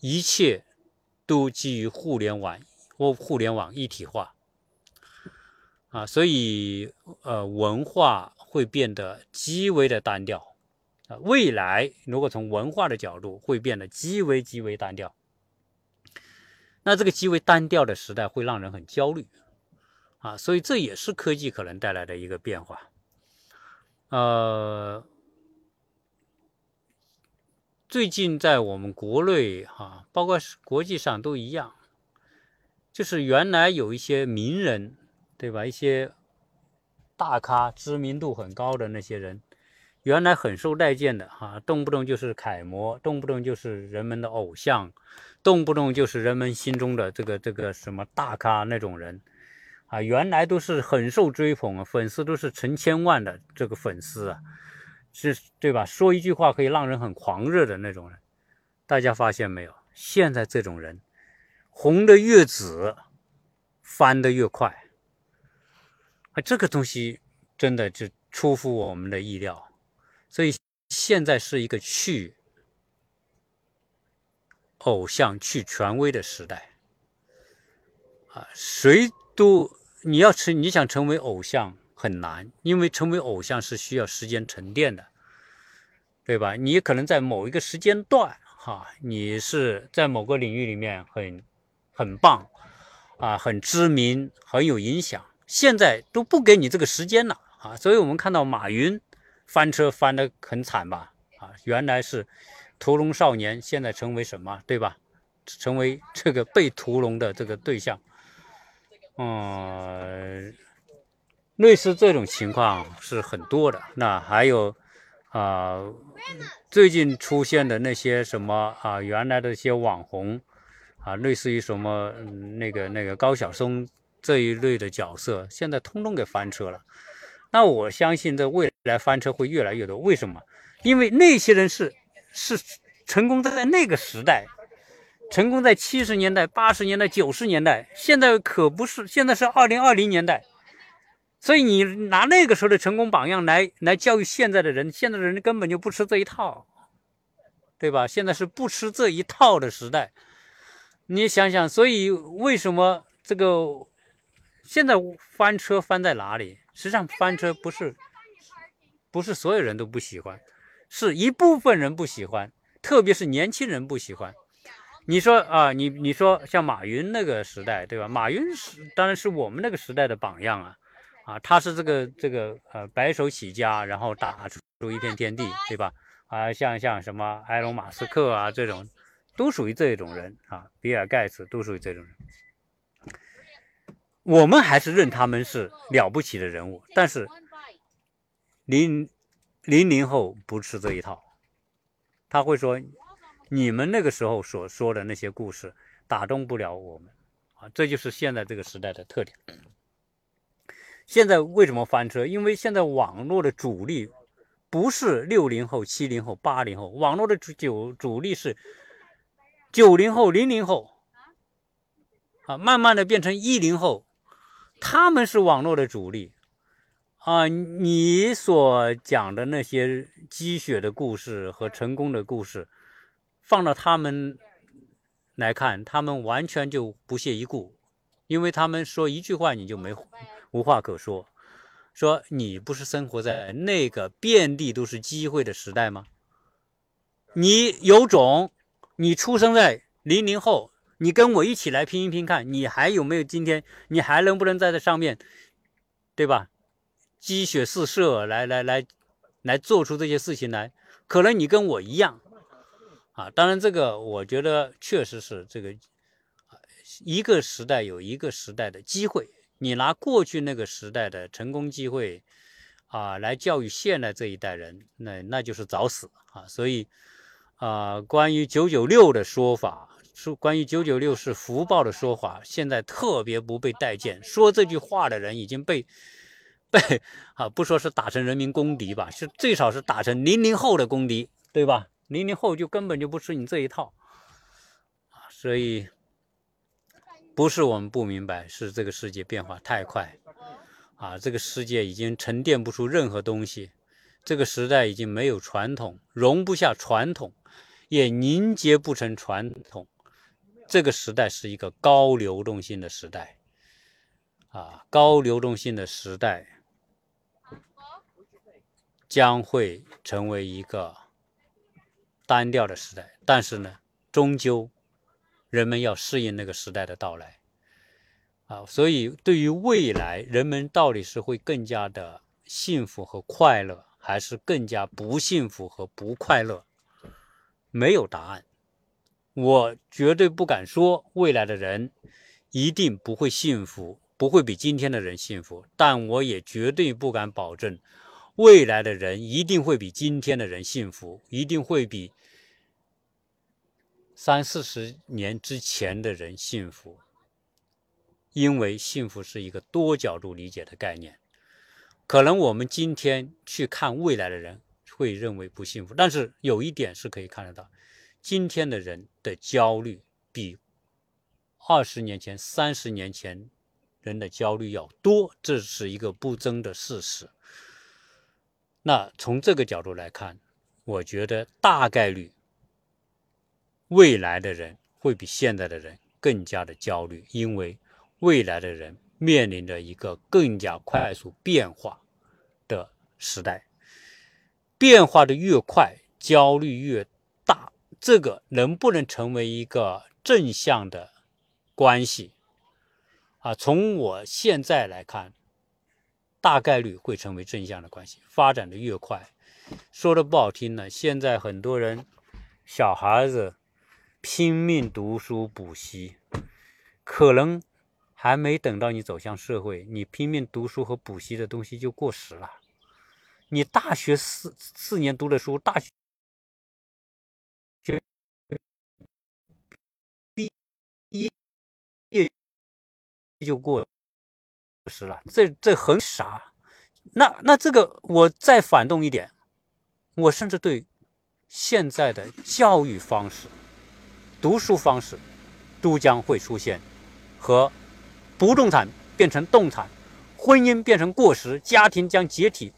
一切都基于互联网或互联网一体化，啊，所以呃，文化会变得极为的单调。啊，未来如果从文化的角度会变得极为极为单调，那这个极为单调的时代会让人很焦虑，啊，所以这也是科技可能带来的一个变化。呃，最近在我们国内哈，包括国际上都一样，就是原来有一些名人，对吧？一些大咖，知名度很高的那些人。原来很受待见的哈，动不动就是楷模，动不动就是人们的偶像，动不动就是人们心中的这个这个什么大咖那种人，啊，原来都是很受追捧，粉丝都是成千万的这个粉丝啊，是对吧？说一句话可以让人很狂热的那种人，大家发现没有？现在这种人红的越紫，翻的越快，啊，这个东西真的就出乎我们的意料。所以现在是一个去偶像、去权威的时代啊！谁都你要成，你想成为偶像很难，因为成为偶像是需要时间沉淀的，对吧？你可能在某一个时间段，哈，你是在某个领域里面很很棒啊，很知名，很有影响。现在都不给你这个时间了啊！所以我们看到马云。翻车翻得很惨吧？啊，原来是屠龙少年，现在成为什么？对吧？成为这个被屠龙的这个对象。嗯，类似这种情况是很多的。那还有啊，最近出现的那些什么啊，原来的一些网红啊，类似于什么那个那个高晓松这一类的角色，现在通通给翻车了。那我相信这未来翻车会越来越多，为什么？因为那些人是是成功在那个时代，成功在七十年代、八十年代、九十年代，现在可不是，现在是二零二零年代，所以你拿那个时候的成功榜样来来教育现在的人，现在的人根本就不吃这一套，对吧？现在是不吃这一套的时代，你想想，所以为什么这个现在翻车翻在哪里？实际上翻车不是，不是所有人都不喜欢，是一部分人不喜欢，特别是年轻人不喜欢。你说啊，你你说像马云那个时代，对吧？马云是当然是我们那个时代的榜样啊，啊，他是这个这个呃白手起家，然后打出一片天地，对吧？啊，像像什么埃隆·马斯克啊这种，都属于这种人啊，比尔·盖茨都属于这种人。我们还是认他们是了不起的人物，但是零零零后不吃这一套，他会说你们那个时候所说的那些故事打动不了我们啊，这就是现在这个时代的特点。现在为什么翻车？因为现在网络的主力不是六零后、七零后、八零后，网络的主主主力是九零后、零零后啊，慢慢的变成一零后。他们是网络的主力啊！你所讲的那些积雪的故事和成功的故事，放到他们来看，他们完全就不屑一顾，因为他们说一句话你就没无话可说，说你不是生活在那个遍地都是机会的时代吗？你有种，你出生在零零后。你跟我一起来拼一拼看，你还有没有今天？你还能不能在这上面，对吧？积雪四射，来来来，来做出这些事情来？可能你跟我一样啊。当然，这个我觉得确实是这个，一个时代有一个时代的机会。你拿过去那个时代的成功机会啊，来教育现在这一代人，那那就是找死啊！所以啊，关于九九六的说法。说关于九九六是福报的说法，现在特别不被待见。说这句话的人已经被被啊，不说是打成人民公敌吧，是最少是打成零零后的公敌，对吧？零零后就根本就不吃你这一套啊，所以不是我们不明白，是这个世界变化太快啊，这个世界已经沉淀不出任何东西，这个时代已经没有传统，容不下传统，也凝结不成传统。这个时代是一个高流动性的时代，啊，高流动性的时代将会成为一个单调的时代，但是呢，终究人们要适应那个时代的到来。啊，所以对于未来，人们到底是会更加的幸福和快乐，还是更加不幸福和不快乐？没有答案。我绝对不敢说未来的人一定不会幸福，不会比今天的人幸福。但我也绝对不敢保证未来的人一定会比今天的人幸福，一定会比三四十年之前的人幸福。因为幸福是一个多角度理解的概念，可能我们今天去看未来的人会认为不幸福，但是有一点是可以看得到，今天的人的焦虑比二十年前、三十年前人的焦虑要多，这是一个不争的事实。那从这个角度来看，我觉得大概率未来的人会比现在的人更加的焦虑，因为。未来的人面临着一个更加快速变化的时代，变化的越快，焦虑越。这个能不能成为一个正向的关系啊？从我现在来看，大概率会成为正向的关系。发展的越快，说的不好听呢，现在很多人小孩子拼命读书补习，可能。还没等到你走向社会，你拼命读书和补习的东西就过时了。你大学四四年读的书，大学毕业就过时了，这这很傻。那那这个我再反动一点，我甚至对现在的教育方式、读书方式都将会出现和。不动产变成动产，婚姻变成过时，家庭将解体，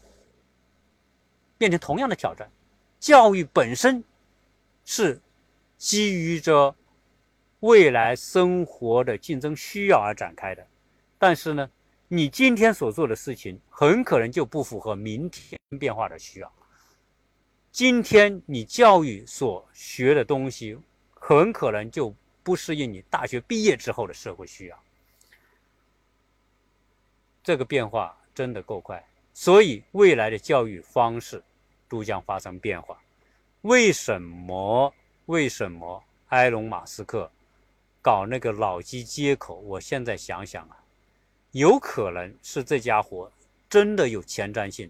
变成同样的挑战。教育本身是基于着未来生活的竞争需要而展开的，但是呢，你今天所做的事情很可能就不符合明天变化的需要。今天你教育所学的东西，很可能就不适应你大学毕业之后的社会需要。这个变化真的够快，所以未来的教育方式都将发生变化。为什么？为什么埃隆·马斯克搞那个老机接口？我现在想想啊，有可能是这家伙真的有前瞻性，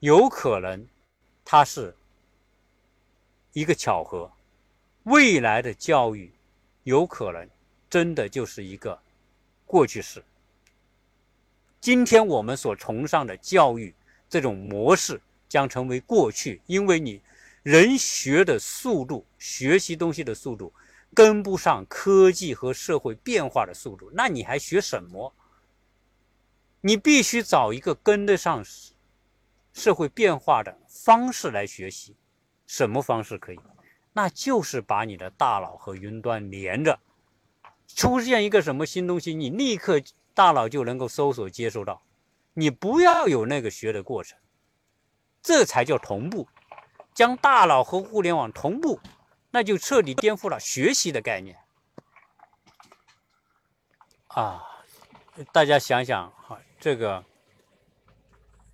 有可能他是一个巧合。未来的教育有可能真的就是一个过去式。今天我们所崇尚的教育这种模式将成为过去，因为你人学的速度、学习东西的速度跟不上科技和社会变化的速度，那你还学什么？你必须找一个跟得上社会变化的方式来学习。什么方式可以？那就是把你的大脑和云端连着，出现一个什么新东西，你立刻。大脑就能够搜索接收到，你不要有那个学的过程，这才叫同步。将大脑和互联网同步，那就彻底颠覆了学习的概念。啊，大家想想哈，这个，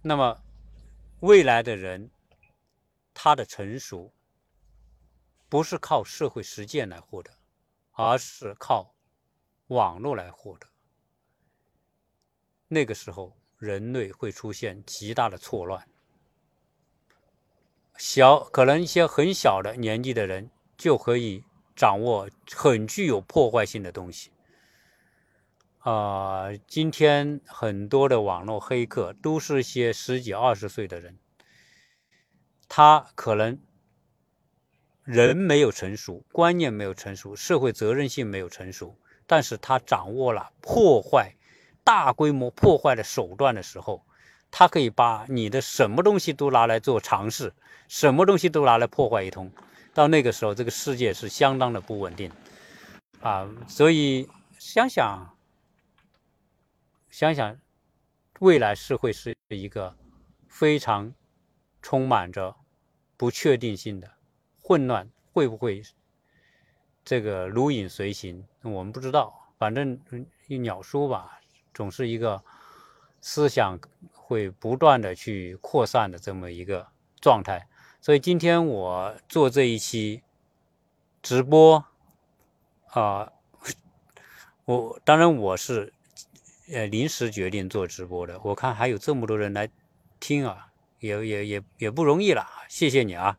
那么未来的人，他的成熟不是靠社会实践来获得，而是靠网络来获得。那个时候，人类会出现极大的错乱。小可能一些很小的年纪的人就可以掌握很具有破坏性的东西。啊，今天很多的网络黑客都是些十几二十岁的人，他可能人没有成熟，观念没有成熟，社会责任性没有成熟，但是他掌握了破坏。大规模破坏的手段的时候，他可以把你的什么东西都拿来做尝试，什么东西都拿来破坏一通。到那个时候，这个世界是相当的不稳定啊！所以想想，想想，未来是会是一个非常充满着不确定性的混乱，会不会？这个如影随形，我们不知道。反正鸟叔吧，总是一个思想会不断的去扩散的这么一个状态。所以今天我做这一期直播啊，我当然我是呃临时决定做直播的。我看还有这么多人来听啊，也也也也不容易了。谢谢你啊！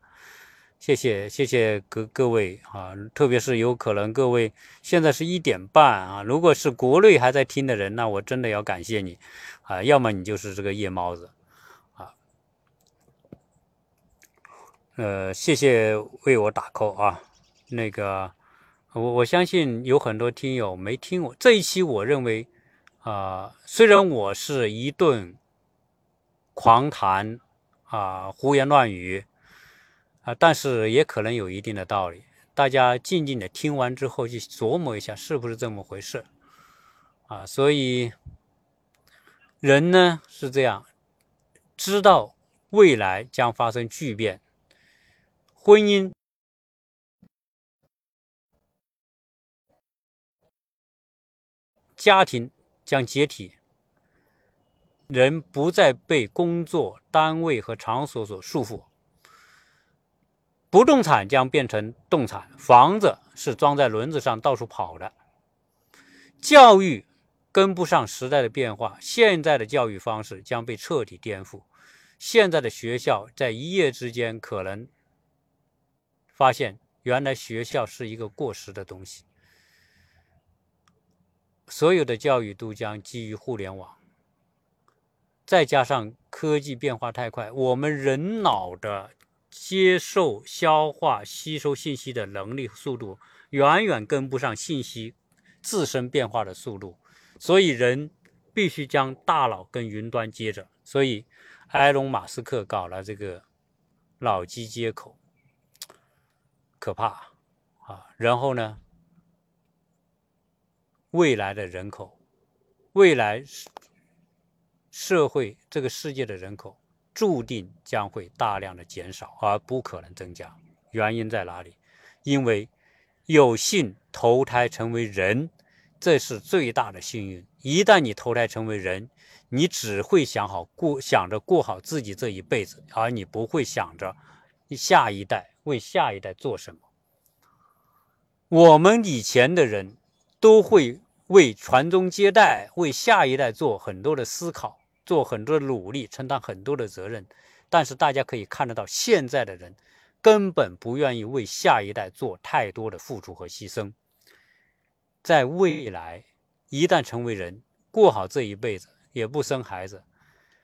谢谢谢谢各各位啊，特别是有可能各位现在是一点半啊，如果是国内还在听的人，那我真的要感谢你啊，要么你就是这个夜猫子呃，谢谢为我打 call 啊，那个我我相信有很多听友没听我这一期，我认为啊，虽然我是一顿狂谈啊，胡言乱语。啊，但是也可能有一定的道理。大家静静的听完之后，去琢磨一下，是不是这么回事？啊，所以人呢是这样，知道未来将发生巨变，婚姻、家庭将解体，人不再被工作单位和场所所束缚。不动产将变成动产，房子是装在轮子上到处跑的。教育跟不上时代的变化，现在的教育方式将被彻底颠覆。现在的学校在一夜之间可能发现，原来学校是一个过时的东西。所有的教育都将基于互联网，再加上科技变化太快，我们人脑的。接受、消化、吸收信息的能力速度远远跟不上信息自身变化的速度，所以人必须将大脑跟云端接着。所以，埃隆·马斯克搞了这个脑机接口，可怕啊！然后呢，未来的人口，未来社会这个世界的人口。注定将会大量的减少，而不可能增加。原因在哪里？因为有幸投胎成为人，这是最大的幸运。一旦你投胎成为人，你只会想好过，想着过好自己这一辈子，而你不会想着下一代为下一代做什么。我们以前的人都会为传宗接代，为下一代做很多的思考。做很多的努力，承担很多的责任，但是大家可以看得到，现在的人根本不愿意为下一代做太多的付出和牺牲。在未来，一旦成为人，过好这一辈子，也不生孩子，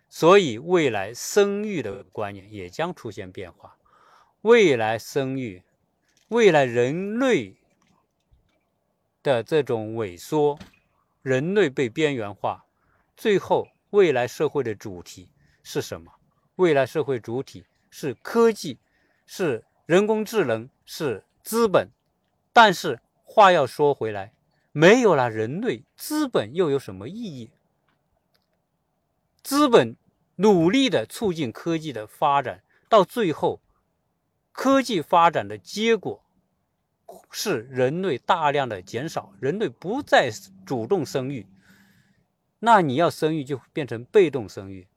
所以未来生育的观念也将出现变化。未来生育，未来人类的这种萎缩，人类被边缘化，最后。未来社会的主题是什么？未来社会主体是科技，是人工智能，是资本。但是话要说回来，没有了人类，资本又有什么意义？资本努力的促进科技的发展，到最后，科技发展的结果是人类大量的减少，人类不再主动生育。那你要生育就变成被动生育，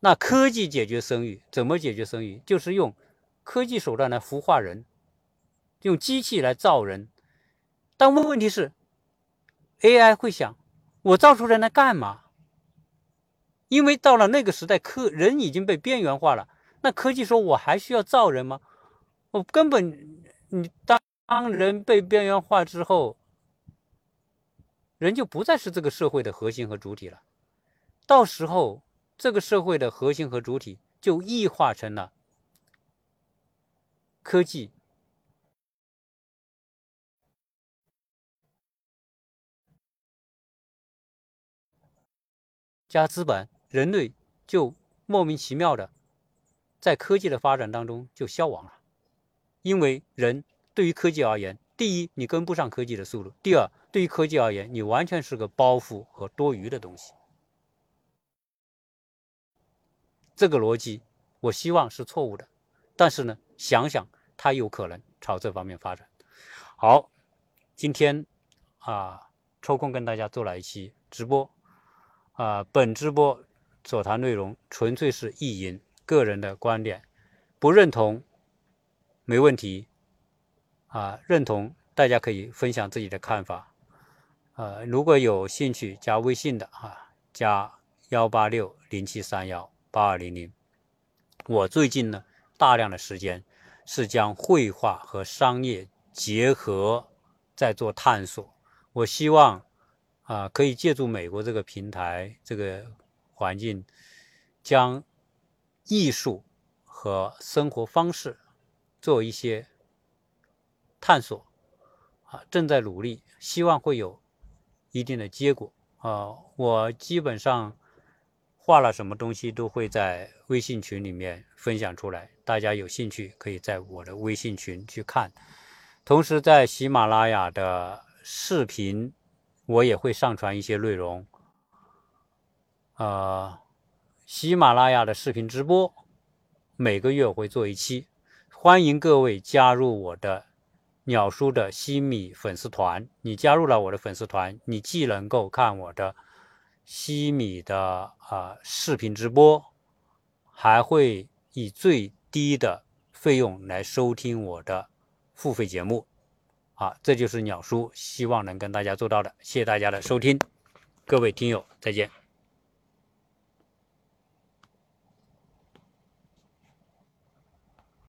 那科技解决生育怎么解决生育？就是用科技手段来孵化人，用机器来造人。但问问题是，AI 会想，我造出人来干嘛？因为到了那个时代，科人已经被边缘化了。那科技说我还需要造人吗？我根本，你当当人被边缘化之后。人就不再是这个社会的核心和主体了，到时候这个社会的核心和主体就异化成了科技。加资本，人类就莫名其妙的在科技的发展当中就消亡了。因为人对于科技而言，第一，你跟不上科技的速度；第二，对于科技而言，你完全是个包袱和多余的东西。这个逻辑，我希望是错误的，但是呢，想想它有可能朝这方面发展。好，今天啊，抽空跟大家做了一期直播，啊，本直播所谈内容纯粹是意淫，个人的观点，不认同没问题，啊，认同大家可以分享自己的看法，呃，如果有兴趣加微信的啊，加幺八六零七三幺。八二零零，我最近呢，大量的时间是将绘画和商业结合，在做探索。我希望啊，可以借助美国这个平台、这个环境，将艺术和生活方式做一些探索。啊，正在努力，希望会有一定的结果。啊，我基本上。画了什么东西都会在微信群里面分享出来，大家有兴趣可以在我的微信群去看。同时，在喜马拉雅的视频，我也会上传一些内容。呃，喜马拉雅的视频直播，每个月我会做一期，欢迎各位加入我的鸟叔的西米粉丝团。你加入了我的粉丝团，你既能够看我的。西米的啊视频直播，还会以最低的费用来收听我的付费节目，啊，这就是鸟叔希望能跟大家做到的。谢谢大家的收听，各位听友再见。